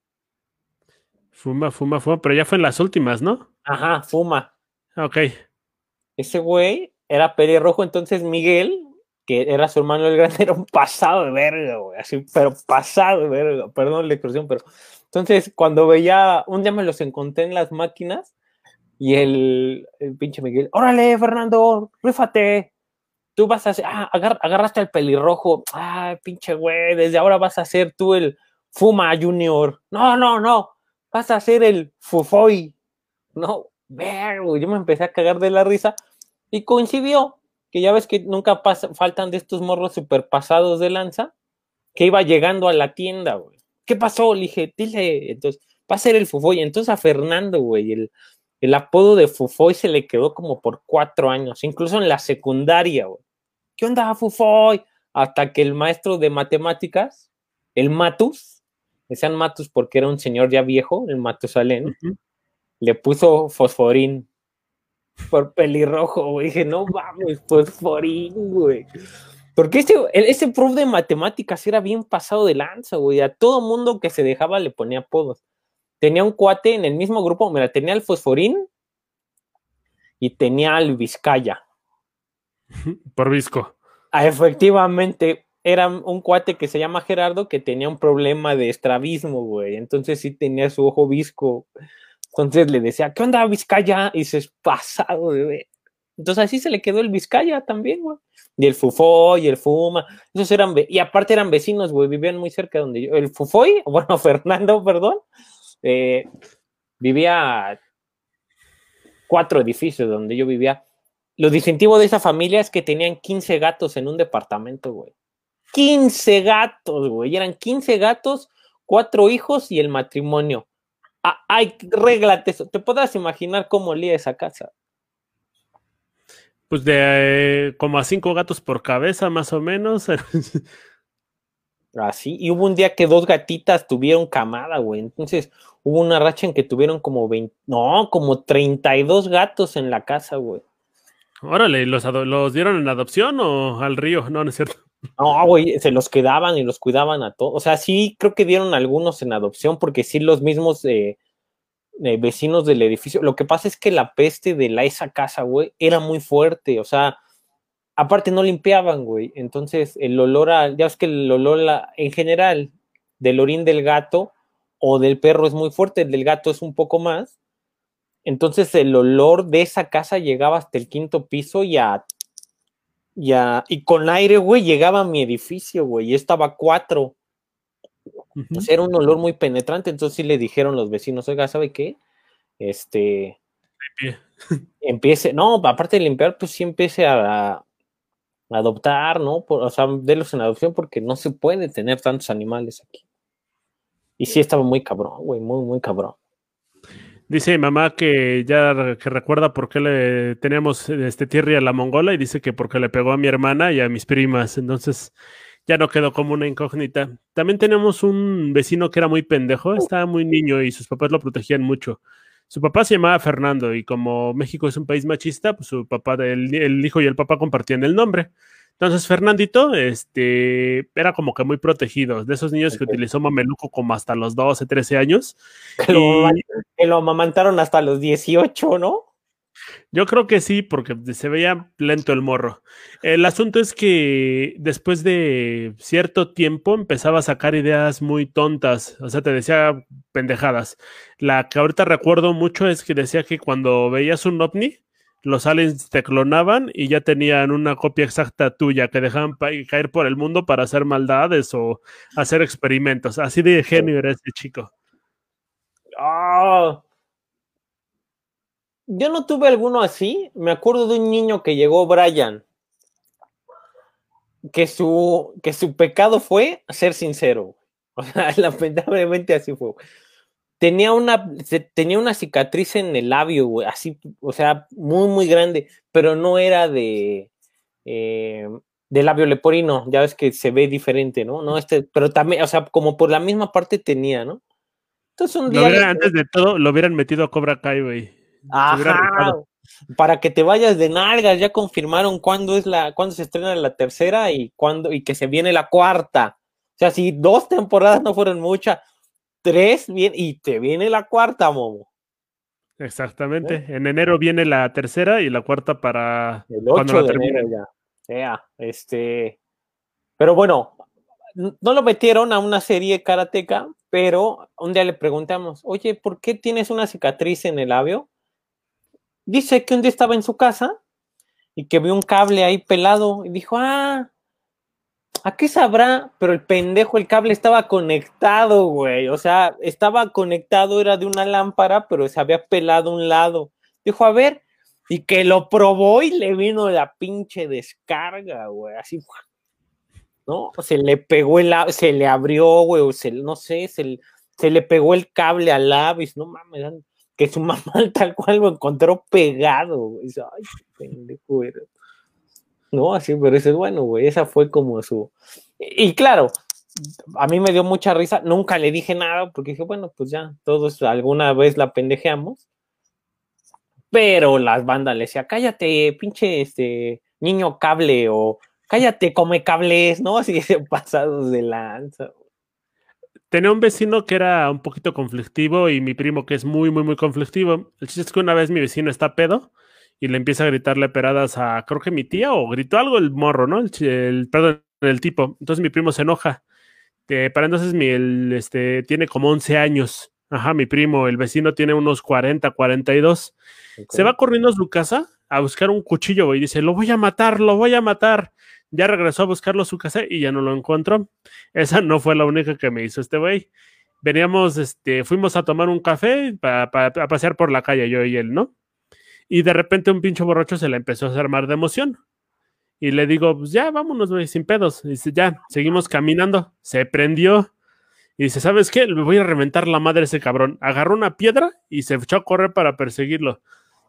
Fuma, fuma, fuma, pero ya fue en las últimas, ¿no? Ajá, Fuma. Ok. Ese güey era pelirrojo, entonces Miguel, que era su hermano el grande, era un pasado de verga, güey, así, pero pasado de verga, perdón la expresión, pero entonces cuando veía, un día me los encontré en las máquinas y el, pinche Miguel, órale, Fernando, rífate, tú vas a hacer, ah, agarraste al pelirrojo, ah, pinche güey, desde ahora vas a ser tú el Fuma Junior, no, no, no, vas a ser el Fufoy, no, ver, yo me empecé a cagar de la risa y coincidió que ya ves que nunca faltan de estos morros super pasados de lanza, que iba llegando a la tienda, güey. ¿Qué pasó? Le dije, dile, entonces, va a ser el Fufoy. Entonces a Fernando, güey, el, el apodo de Fufoy se le quedó como por cuatro años, incluso en la secundaria, güey. ¿Qué onda, Fufoy? Hasta que el maestro de matemáticas, el Matus, decían Matus porque era un señor ya viejo, el Matusalén, le puso fosforín por pelirrojo, güey. Dije, no mames, fosforín, güey. Porque ese, ese prof de matemáticas era bien pasado de lanza, güey. A todo mundo que se dejaba le ponía apodos. Tenía un cuate en el mismo grupo, mira, tenía el fosforín y tenía al Vizcaya. Por Visco. Ah, efectivamente, era un cuate que se llama Gerardo que tenía un problema de estrabismo, güey. Entonces sí tenía su ojo visco. Entonces le decía, ¿qué onda, Vizcaya? Y dices, pasado, güey. Entonces así se le quedó el Vizcaya también, güey. Y el Fufoy, y el Fuma, esos eran, y aparte eran vecinos, güey, vivían muy cerca de donde yo. El Fufoy, bueno, Fernando, perdón, eh, vivía cuatro edificios donde yo vivía. Lo distintivo de esa familia es que tenían 15 gatos en un departamento, güey. 15 gatos, güey. Eran 15 gatos, cuatro hijos y el matrimonio. Ah, ay, réglate eso. ¿Te podrás imaginar cómo olía esa casa? Pues de eh, como a cinco gatos por cabeza, más o menos. Así, y hubo un día que dos gatitas tuvieron camada, güey. Entonces hubo una racha en que tuvieron como 20, no, como 32 gatos en la casa, güey. Órale, ¿los, ¿los dieron en adopción o al río? No, no es cierto. No, güey, se los quedaban y los cuidaban a todos. O sea, sí creo que dieron algunos en adopción porque sí los mismos eh, eh, vecinos del edificio. Lo que pasa es que la peste de la, esa casa, güey, era muy fuerte. O sea, aparte no limpiaban, güey. Entonces el olor a, ya ves que el olor en general del orín del gato o del perro es muy fuerte, el del gato es un poco más. Entonces el olor de esa casa llegaba hasta el quinto piso y a ya, y con aire, güey, llegaba a mi edificio, güey, y estaba cuatro. era un olor muy penetrante, entonces sí le dijeron los vecinos, oiga, ¿sabe qué? Este, empiece, no, aparte de limpiar, pues sí empiece a, adoptar, ¿no? o sea, delos en adopción porque no se puede tener tantos animales aquí. Y sí estaba muy cabrón, güey, muy, muy cabrón. Dice mamá que ya que recuerda por qué le tenemos este tierra a la mongola y dice que porque le pegó a mi hermana y a mis primas. Entonces ya no quedó como una incógnita. También tenemos un vecino que era muy pendejo, estaba muy niño y sus papás lo protegían mucho. Su papá se llamaba Fernando y como México es un país machista, pues su papá, el, el hijo y el papá compartían el nombre. Entonces, Fernandito, este, era como que muy protegido, de esos niños que utilizó Mameluco como hasta los 12, 13 años. Que, lo, amamantaron hasta los 18, ¿no? Yo creo que sí, porque se veía lento el morro. El asunto es que después de cierto tiempo empezaba a sacar ideas muy tontas, o sea, te decía pendejadas. La que ahorita recuerdo mucho es que decía que cuando veías un ovni, los aliens te clonaban y ya tenían una copia exacta tuya que dejaban caer por el mundo para hacer maldades o hacer experimentos. Así de genio era este chico. Ah. Yo no tuve alguno así. Me acuerdo de un niño que llegó, Brian, que su, que su pecado fue ser sincero. O sea, lamentablemente así fue tenía una, tenía una cicatriz en el labio, güey, así, o sea, muy, muy grande, pero no era de, eh, de labio leporino, ya ves que se ve diferente, ¿no? No, este, pero también, o sea, como por la misma parte tenía, ¿no? Entonces un día... antes de todo, lo hubieran metido a Cobra Kai, güey. Ajá, para que te vayas de nalgas, ya confirmaron cuándo es la, cuándo se estrena la tercera y cuándo, y que se viene la cuarta. O sea, si dos temporadas no fueron muchas, tres bien, y te viene la cuarta, Momo. Exactamente. ¿Eh? En enero viene la tercera y la cuarta para el 8 de enero ya. este. Pero bueno, no lo metieron a una serie karateca, pero un día le preguntamos, oye, ¿por qué tienes una cicatriz en el labio? Dice que un día estaba en su casa y que vio un cable ahí pelado y dijo, ah, ¿A qué sabrá? Pero el pendejo, el cable estaba conectado, güey. O sea, estaba conectado, era de una lámpara, pero se había pelado un lado. Dijo, a ver, y que lo probó y le vino la pinche descarga, güey. Así, ¿no? Se le pegó el, se le abrió, güey, o se, no sé, se, le pegó el cable al labio. No mames, que su mamá tal cual lo encontró pegado, güey. Ay, pendejo, güey. ¿No? Así, pero ese es bueno, güey, esa fue como su... Y claro, a mí me dio mucha risa, nunca le dije nada porque dije, bueno, pues ya, todos alguna vez la pendejeamos, pero las bandas le decían, cállate, pinche este niño cable o cállate, come cables, ¿no? Así pasados de lanza. Tenía un vecino que era un poquito conflictivo y mi primo que es muy, muy, muy conflictivo. El chiste es que una vez mi vecino está pedo y le empieza a gritarle peradas a, creo que mi tía, o gritó algo el morro, ¿no? El, perdón, el tipo. Entonces mi primo se enoja. para entonces mi, el, este, tiene como 11 años. Ajá, mi primo, el vecino tiene unos 40, 42. Se va corriendo a su casa, a buscar un cuchillo, güey. Dice, lo voy a matar, lo voy a matar. Ya regresó a buscarlo a su casa y ya no lo encontró. Esa no fue la única que me hizo este güey. Veníamos, este, fuimos a tomar un café para a pasear por la calle, yo y él, ¿no? Y de repente un pincho borracho se le empezó a armar de emoción. Y le digo, pues ya, vámonos, güey, sin pedos. Y dice, ya, seguimos caminando. Se prendió. Y dice, ¿sabes qué? Le voy a reventar la madre a ese cabrón. Agarró una piedra y se echó a correr para perseguirlo.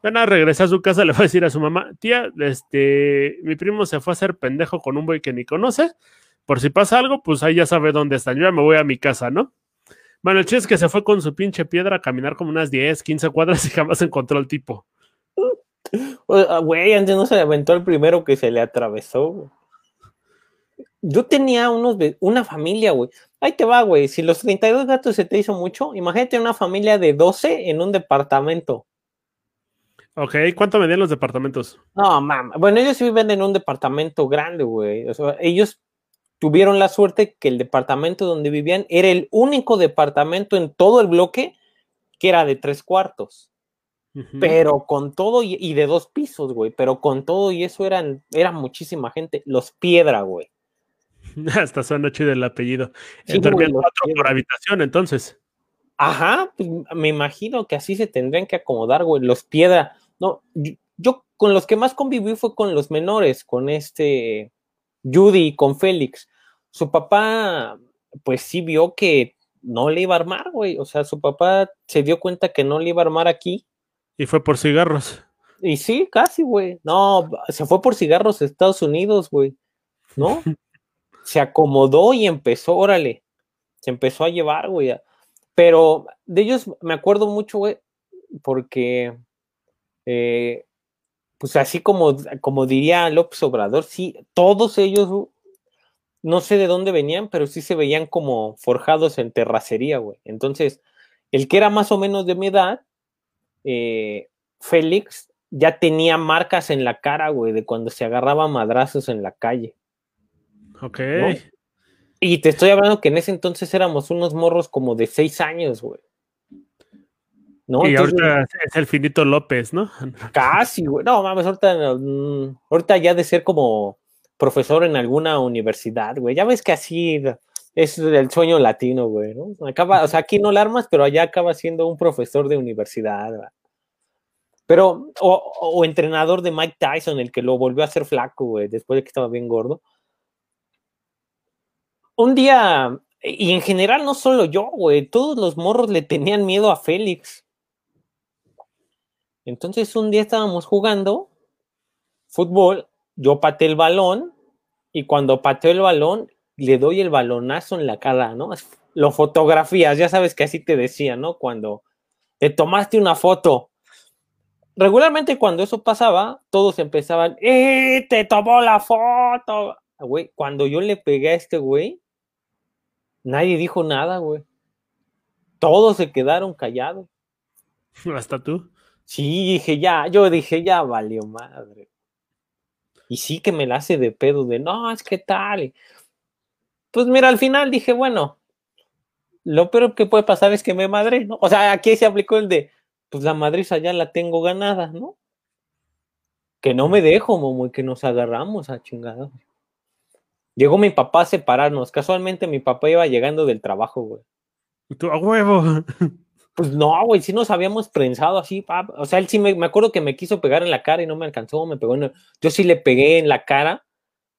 Ya nada, regresa a su casa, le va a decir a su mamá, tía, este, mi primo se fue a hacer pendejo con un güey que ni conoce. Por si pasa algo, pues ahí ya sabe dónde están. Yo ya me voy a mi casa, ¿no? Bueno, el chiste es que se fue con su pinche piedra a caminar como unas 10, 15 cuadras y jamás encontró al tipo. Ah, güey, antes no se le aventó el primero que se le atravesó. Yo tenía unos una familia, güey. Ahí te va, güey. Si los 32 gatos se te hizo mucho, imagínate una familia de 12 en un departamento. Ok, ¿cuánto medían los departamentos? No, mamá. Bueno, ellos viven en un departamento grande, güey. O sea, ellos tuvieron la suerte que el departamento donde vivían era el único departamento en todo el bloque que era de tres cuartos. Pero con todo y, de dos pisos, güey. Pero con todo y eso eran, era muchísima gente. Los Piedra, güey. Hasta suena chido el apellido. Sí, cuatro por habitación, entonces. Ajá, pues me imagino que así se tendrían que acomodar, güey. Los Piedra. No, yo, con los que más conviví fue con los menores, con este Judy y con Félix. Su papá, pues sí vio que no le iba a armar, güey. O sea, su papá se dio cuenta que no le iba a armar aquí y fue por cigarros. Y sí, casi, güey. No, se fue por cigarros a Estados Unidos, güey. ¿No? se acomodó y empezó, órale. Se empezó a llevar, güey. Pero de ellos me acuerdo mucho, güey, porque, eh, pues así como, como diría López Obrador, sí, todos ellos, no sé de dónde venían, pero sí se veían como forjados en terracería, güey. Entonces, el que era más o menos de mi edad, eh, Félix ya tenía marcas en la cara, güey, de cuando se agarraba madrazos en la calle. Ok. Y te estoy hablando que en ese entonces éramos unos morros como de seis años, güey. ¿No? Y ahorita es el finito López, ¿no? Casi, güey. No, mames, ahorita, mm, ahorita ya de ser como profesor en alguna universidad, güey. Ya ves que así es el sueño latino, güey, ¿no? Acaba, o sea, aquí no la armas, pero allá acaba siendo un profesor de universidad, Pero, o, entrenador de Mike Tyson, el que lo volvió a hacer flaco, güey, después de que estaba bien gordo. Un día, y en general no solo yo, güey, todos los morros le tenían miedo a Félix. Entonces un día estábamos jugando fútbol, yo pateé el balón, y cuando pateó el balón, le doy el balonazo en la cara, ¿no? Lo fotografías, ya sabes que así te decía, ¿no? Cuando te tomaste una foto. Regularmente cuando eso pasaba, todos empezaban, ¡eh! ¡Te tomó la foto! Güey, cuando yo le pegué a este güey, nadie dijo nada, güey. Todos se quedaron callados. ¿Hasta tú? Sí, dije ya, yo dije ya valió madre. Y sí que me la hace de pedo de, no, es que tal. Pues mira, al final dije, bueno, lo peor que puede pasar es que me madre, ¿no? O sea, aquí se aplicó el de, pues la madriza ya la tengo ganada, ¿no? Que no me dejo, Momo, y que nos agarramos a chingada. Llegó mi papá a separarnos. Casualmente mi papá iba llegando del trabajo, güey. ¿Tú a huevo? Pues no, güey, sí nos habíamos prensado así, O sea, él sí me, me, acuerdo que me quiso pegar en la cara y no me alcanzó, me pegó en Yo sí le pegué en la cara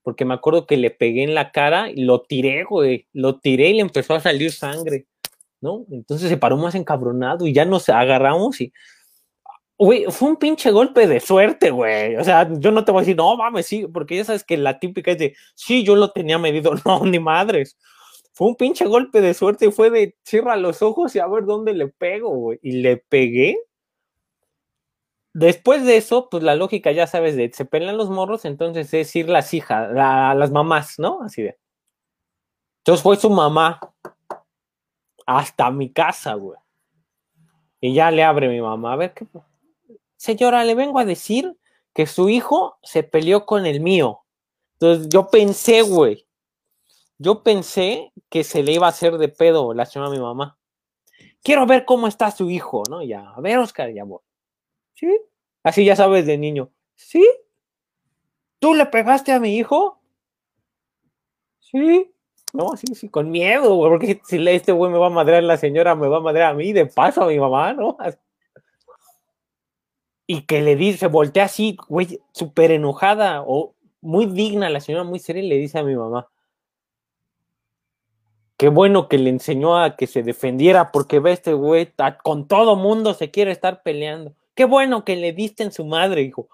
porque me acuerdo que le pegué en la cara y lo tiré, güey, lo tiré y le empezó a salir sangre, ¿no? Entonces se paró más encabronado y ya nos agarramos y, güey, fue un pinche golpe de suerte, güey, o sea, yo no te voy a decir, no mames, sí, porque ya sabes que la típica es de, sí, yo lo tenía medido, no, ni madres. Fue un pinche golpe de suerte, y fue de cierra los ojos y a ver dónde le pego, güey. Y le pegué Después de eso, pues la lógica, ya sabes, de se pelean los morros, entonces es ir las hijas, las mamás, ¿no? Así de. Entonces fue su mamá hasta mi casa, güey. Y ya le abre mi mamá, a ver qué. Señora, le vengo a decir que su hijo se peleó con el mío. Entonces yo pensé, güey. Yo pensé que se le iba a hacer de pedo la señora a mi mamá. Quiero ver cómo está su hijo, ¿no? Ya, a ver, Oscar, ya voy. Sí. Así ya sabes de niño. ¿Sí? ¿Tú le pegaste a mi hijo? Sí. No, sí, sí, con miedo, porque si este güey me va a madrear la señora, me va a madrear a mí, de paso a mi mamá, ¿no? Y que le dice, voltea así, güey, súper enojada o muy digna, la señora muy seria, y le dice a mi mamá, qué bueno que le enseñó a que se defendiera, porque ve este güey, con todo mundo se quiere estar peleando. Qué bueno que le diste en su madre, hijo.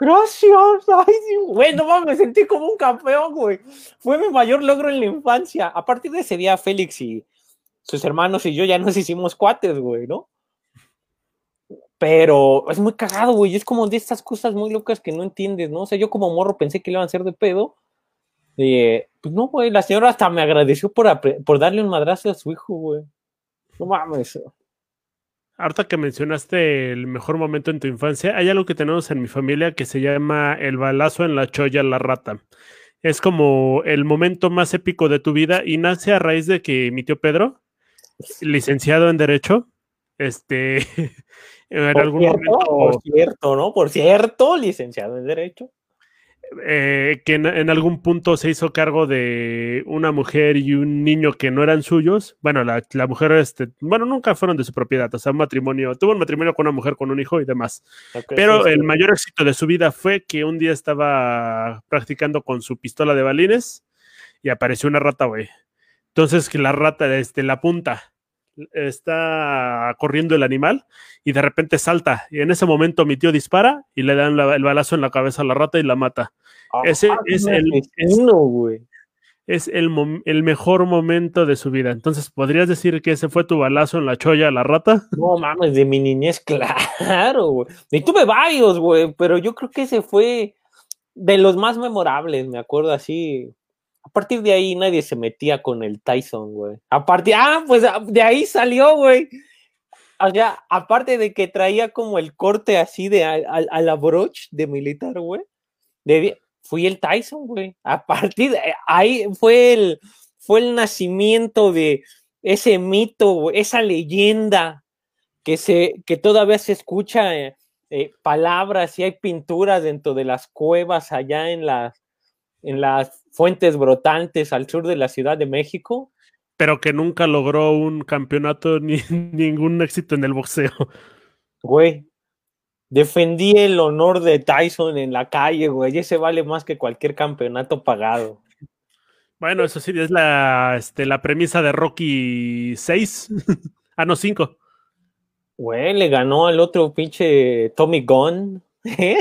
Gracias. Ay, güey, no me sentí como un campeón, güey. Fue mi mayor logro en la infancia. A partir de ese día, Félix y sus hermanos y yo ya nos hicimos cuates, güey, ¿no? Pero es muy cagado, güey. Es como de estas cosas muy locas que no entiendes, ¿no? O sea, yo como morro pensé que le iban a hacer de pedo. Y, pues no, güey, la señora hasta me agradeció por, por darle un madrazo a su hijo, güey. No mames. Ahorita que mencionaste el mejor momento en tu infancia, hay algo que tenemos en mi familia que se llama el balazo en la cholla la rata. Es como el momento más épico de tu vida y nace a raíz de que mi tío Pedro, licenciado en Derecho, este, en algún momento. Por cierto, ¿no? Por cierto, licenciado en Derecho. Eh, que en, algún punto se hizo cargo de una mujer y un niño que no eran suyos. Bueno, la, mujer, este, bueno, nunca fueron de su propiedad, o sea, un matrimonio, tuvo un matrimonio con una mujer, con un hijo y demás. Pero el mayor éxito de su vida fue que un día estaba practicando con su pistola de balines y apareció una rata, güey. Entonces, que la rata, este, la punta está corriendo el animal y de repente salta. Y en ese momento mi tío dispara y le dan el balazo en la cabeza a la rata y la mata. Ah, ese es el, es, el, el, mejor momento de su vida. Entonces, ¿podrías decir que ese fue tu balazo en la cholla a la rata? No mames, de mi niñez, claro, güey. Y tuve varios, güey, pero yo creo que ese fue de los más memorables, me acuerdo así a partir de ahí nadie se metía con el Tyson, güey. A partir, ah, pues ah, de ahí salió, güey. O sea, aparte de que traía como el corte así de a, la broche de militar, güey. fui el Tyson, güey. A partir de ahí fue el, fue el nacimiento de ese mito, esa leyenda que, se, que todavía se escucha eh, eh, palabras y hay pinturas dentro de las cuevas allá en las, en las fuentes brotantes al sur de la Ciudad de México. Pero que nunca logró un campeonato ni ningún éxito en el boxeo. Güey, defendí el honor de Tyson en la calle, güey. Ese vale más que cualquier campeonato pagado. Bueno, eso sí, es la, este, la premisa de Rocky 6. ah, no, 5. Güey, le ganó al otro pinche Tommy Gunn. ¿Eh?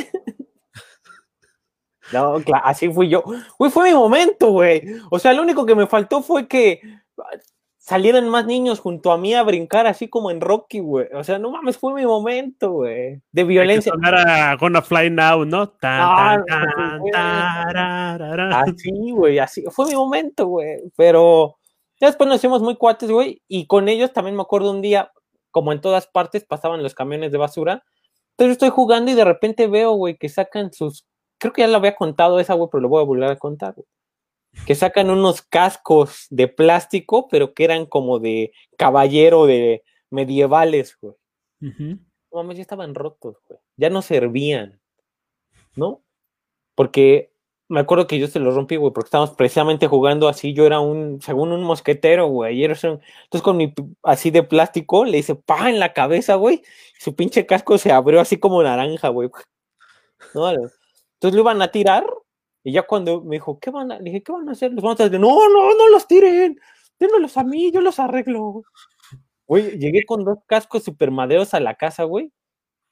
No, así fui yo. Güey, fue mi momento, güey. O sea, lo único que me faltó fue que salieran más niños junto a mí a brincar así como en Rocky, güey. O sea, no mames, fue mi momento, güey. De violencia. a Gonna Fly Now, ¿no? Ah, así, güey, así. Fue mi momento, güey. Pero ya después nos hicimos muy cuates, güey. Y con ellos también me acuerdo un día, como en todas partes pasaban los camiones de basura. Entonces estoy jugando y de repente veo, güey, que sacan sus creo que ya lo había contado esa, güey, pero lo voy a volver a contar, Que sacan unos cascos de plástico, pero que eran como de caballero de medievales, güey. No ya estaban rotos, güey. Ya no servían, ¿no? Porque me acuerdo que yo se los rompí, güey, porque estábamos precisamente jugando así. Yo era un, según un mosquetero, güey. Entonces con mi, así de plástico, le hice pa en la cabeza, güey. Su pinche casco se abrió así como naranja, güey. No, entonces lo iban a tirar y ya cuando me dijo, ¿qué van a? Le dije, ¿qué van a hacer? Los van a decir, no, no, no los tiren, démelos a mí, yo los arreglo. Güey, llegué con dos cascos super maderos a la casa, güey.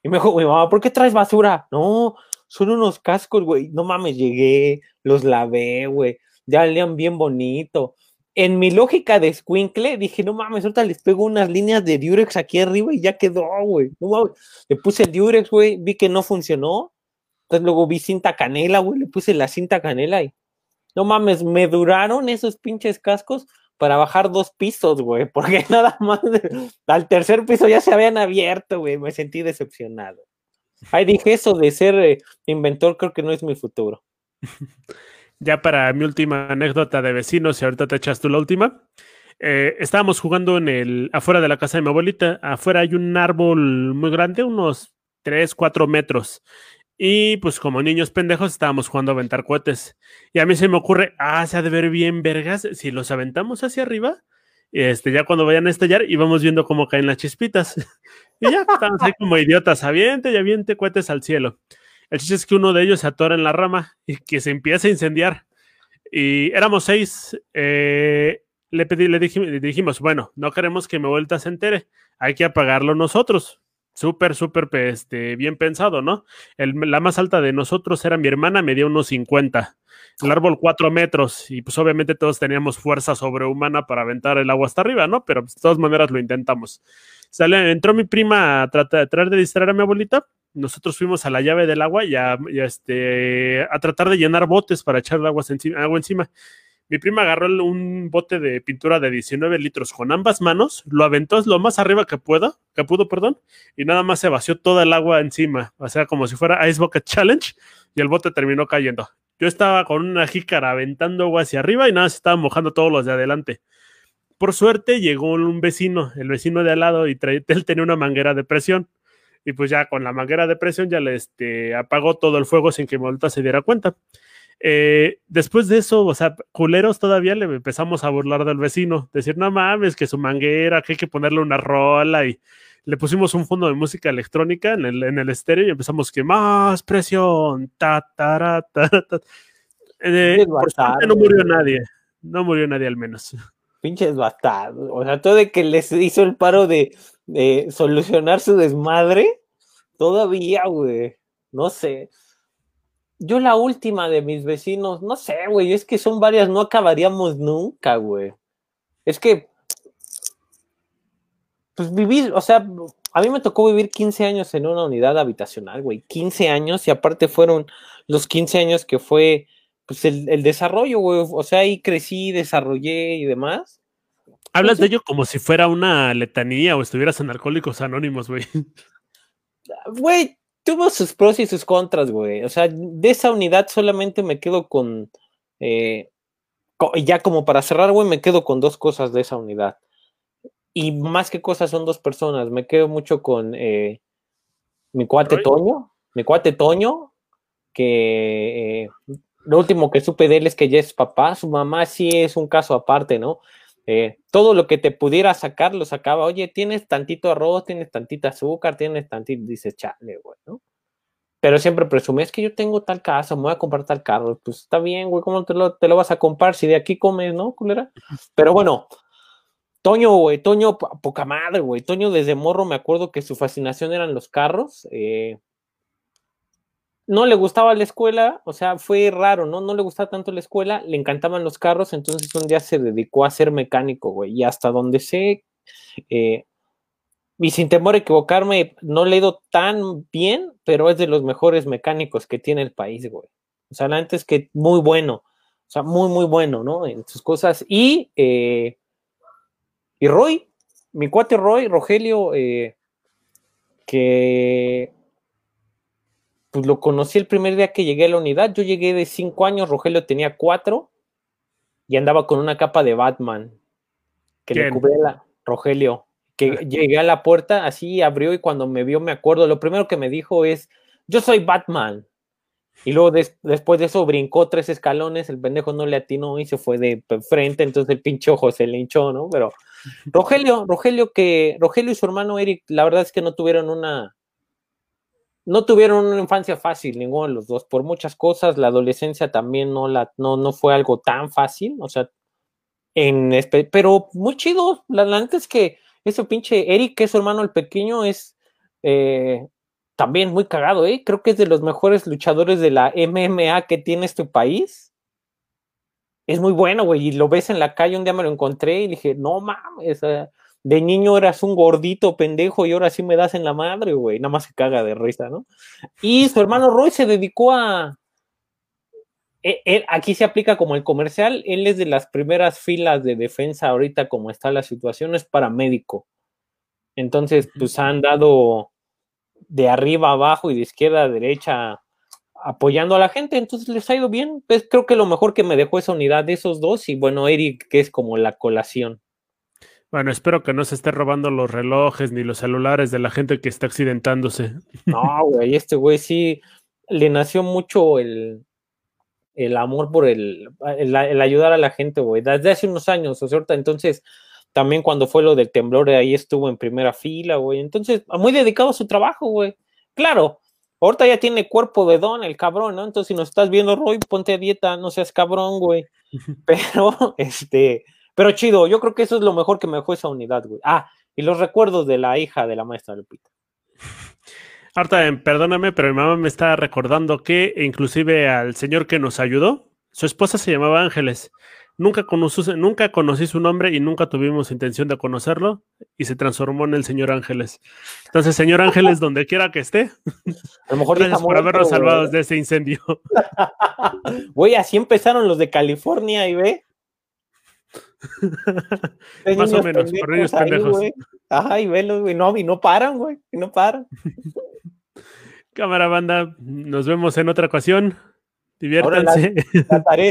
Y me dijo, güey, mamá, ¿por qué traes basura? No, son unos cascos, güey. No mames, llegué, los lavé, güey. Ya lean bien bonito. En mi lógica de squinkle, dije, no mames, ahorita les pego unas líneas de Durex aquí arriba y ya quedó, güey. No mames. Le puse el Durex, güey, vi que no funcionó entonces luego vi cinta canela, güey, le puse la cinta canela y no mames, me duraron esos pinches cascos para bajar dos pisos, güey, porque nada más al tercer piso ya se habían abierto, güey, me sentí decepcionado. Ahí dije eso de ser eh, inventor, creo que no es mi futuro. Ya para mi última anécdota de vecinos, y ahorita te echas tú la última. Eh, estábamos jugando en el afuera de la casa de mi abuelita. Afuera hay un árbol muy grande, unos 3, 4 metros Y pues como niños pendejos estábamos jugando a aventar cohetes. Y a mí se me ocurre, ah, se ha de ver bien vergas si los aventamos hacia arriba. Este, ya cuando vayan a estallar y vamos viendo cómo caen las chispitas. y ya estamos ahí como idiotas, aviente y aviente cohetes al cielo. El chiste es que uno de ellos se atora en la rama y que se empieza a incendiar. Y éramos seis. Eh, le, pedí, le, dijimos, le dijimos, bueno, no queremos que mi vuelta se entere, hay que apagarlo nosotros súper, súper este, bien pensado, ¿no? la más alta de nosotros era mi hermana, medía unos 50. El árbol cuatro metros y pues obviamente todos teníamos fuerza sobrehumana para aventar el agua hasta arriba, ¿no? Pero pues, de todas maneras lo intentamos. Sale, entró mi prima a tratar, de distraer a mi abuelita. Nosotros fuimos a la llave del agua y a, este, a tratar de llenar botes para echar agua encima, agua encima. Mi prima agarró un bote de pintura de 19 litros con ambas manos, lo aventó lo más arriba que pueda, que pudo, perdón, y nada más se vació toda el agua encima, o sea, como si fuera Ice Bucket Challenge, y el bote terminó cayendo. Yo estaba con una jícara aventando agua hacia arriba y nada, se estaba mojando todos los de adelante. Por suerte llegó un vecino, el vecino de al lado, y él tenía una manguera de presión. Y pues ya con la manguera de presión ya le este, apagó todo el fuego sin que Molta se diera cuenta. Eh, después de eso, o sea, culeros todavía le empezamos a burlar del vecino, decir, no mames, que su manguera, que hay que ponerle una rola y le pusimos un fondo de música electrónica en el, en el estéreo y empezamos que más presión, ta, ta, ta, ta. Eh, por suerte no murió nadie, no murió nadie al menos. Pinches bastardos, o sea, todo de que les hizo el paro de, de solucionar su desmadre, todavía, güey, no sé yo la última de mis vecinos, no sé, güey, es que son varias, no acabaríamos nunca, güey. Es que, pues vivir, o sea, a mí me tocó vivir 15 años en una unidad habitacional, güey, 15 años y aparte fueron los 15 años que fue, pues el, desarrollo, güey, o sea, ahí crecí, desarrollé y demás. Hablas de ello como si fuera una letanía o estuvieras en Alcohólicos Anónimos, güey. Güey, tuvo sus pros y sus contras, güey. O sea, de esa unidad solamente me quedo con. Eh, ya como para cerrar, güey, me quedo con dos cosas de esa unidad. Y más que cosas son dos personas. Me quedo mucho con eh, mi cuate Toño. Mi cuate Toño, que eh, lo último que supe de él es que ya es papá. Su mamá sí es un caso aparte, ¿no? Eh, todo lo que te pudiera sacar lo sacaba. Oye, tienes tantito arroz, tienes tantita azúcar, tienes tantito, dices, chale, güey, ¿no? Pero siempre presumes que yo tengo tal casa, me voy a comprar tal carro. Pues está bien, güey, ¿cómo te lo, te lo vas a comprar si de aquí comes, no, culera? Pero bueno, Toño, güey, Toño, poca madre, güey. Toño desde morro me acuerdo que su fascinación eran los carros. Eh, no le gustaba la escuela, o sea, fue raro, ¿no? No le gustaba tanto la escuela, le encantaban los carros, entonces un día se dedicó a ser mecánico, güey, y hasta donde sé, eh, y sin temor a equivocarme, no le he ido tan bien, pero es de los mejores mecánicos que tiene el país, güey. O sea, antes que muy bueno, o sea, muy, muy bueno, ¿no? En sus cosas. Y, eh, y Roy, mi cuate Roy, Rogelio, eh, que pues lo conocí el primer día que llegué a la unidad. Yo llegué de cinco años, Rogelio tenía cuatro y andaba con una capa de Batman que le cubría la Rogelio. Que ah. llegué a la puerta, así abrió y cuando me vio, me acuerdo, lo primero que me dijo es: Yo soy Batman. Y luego después de eso brincó tres escalones, el pendejo no le atinó y se fue de frente, entonces el pinche ojo se le hinchó, ¿no? Pero Rogelio, Rogelio que, Rogelio y su hermano Eric, la verdad es que no tuvieron una, no tuvieron una infancia fácil, ninguno de los dos, por muchas cosas. La adolescencia también no, la, no, no fue algo tan fácil, o sea, en, pero muy chido. La, neta es que ese pinche Eric, que es su hermano el pequeño, es eh, también muy cagado, ¿eh? Creo que es de los mejores luchadores de la MMA que tiene este país. Es muy bueno, güey, y lo ves en la calle, un día me lo encontré y dije, no mames, de niño eras un gordito pendejo y ahora sí me das en la madre, güey. Nada más se caga de risa, ¿no? Y su hermano Roy se dedicó a. E, aquí se aplica como el comercial. Él es de las primeras filas de defensa ahorita, como está la situación, es paramédico. Entonces, pues han dado de arriba abajo y de izquierda a derecha apoyando a la gente, entonces les ha ido bien. Pues creo que lo mejor que me dejó esa unidad de esos dos y bueno, Eric, que es como la colación. Bueno, espero que no se esté robando los relojes ni los celulares de la gente que está accidentándose. No, güey, este güey sí. le nació mucho el, el amor por el, el, ayudar a la gente, güey, desde hace unos años, o sea, entonces también cuando fue lo del temblor, ahí estuvo en primera fila, güey, entonces, muy dedicado a su trabajo, güey. Claro, ahorita ya tiene cuerpo de don el cabrón, ¿no? Entonces, si nos estás viendo, Roy, ponte a dieta, no seas cabrón, güey. Pero, este, pero chido, yo creo que eso es lo mejor que me dejó esa unidad, güey. Ah, y los recuerdos de la hija de la maestra Lupita. Ahorita, em, perdóname, pero mi mamá me está recordando que inclusive al señor que nos ayudó, su esposa se llamaba Ángeles. Nunca conocí, nunca conocí su nombre y nunca tuvimos intención de conocerlo y se transformó en el señor Ángeles. Entonces, señor Ángeles, donde quiera que esté, a lo mejor gracias por habernos salvado de ese incendio. Güey, así empezaron los de California y ve. Más o menos, por ellos pendejos. Ajá, y velos, güey, no, y no paran, güey, y no paran. Cámara banda, nos vemos en otra ocasión. Diviértanse. Ahora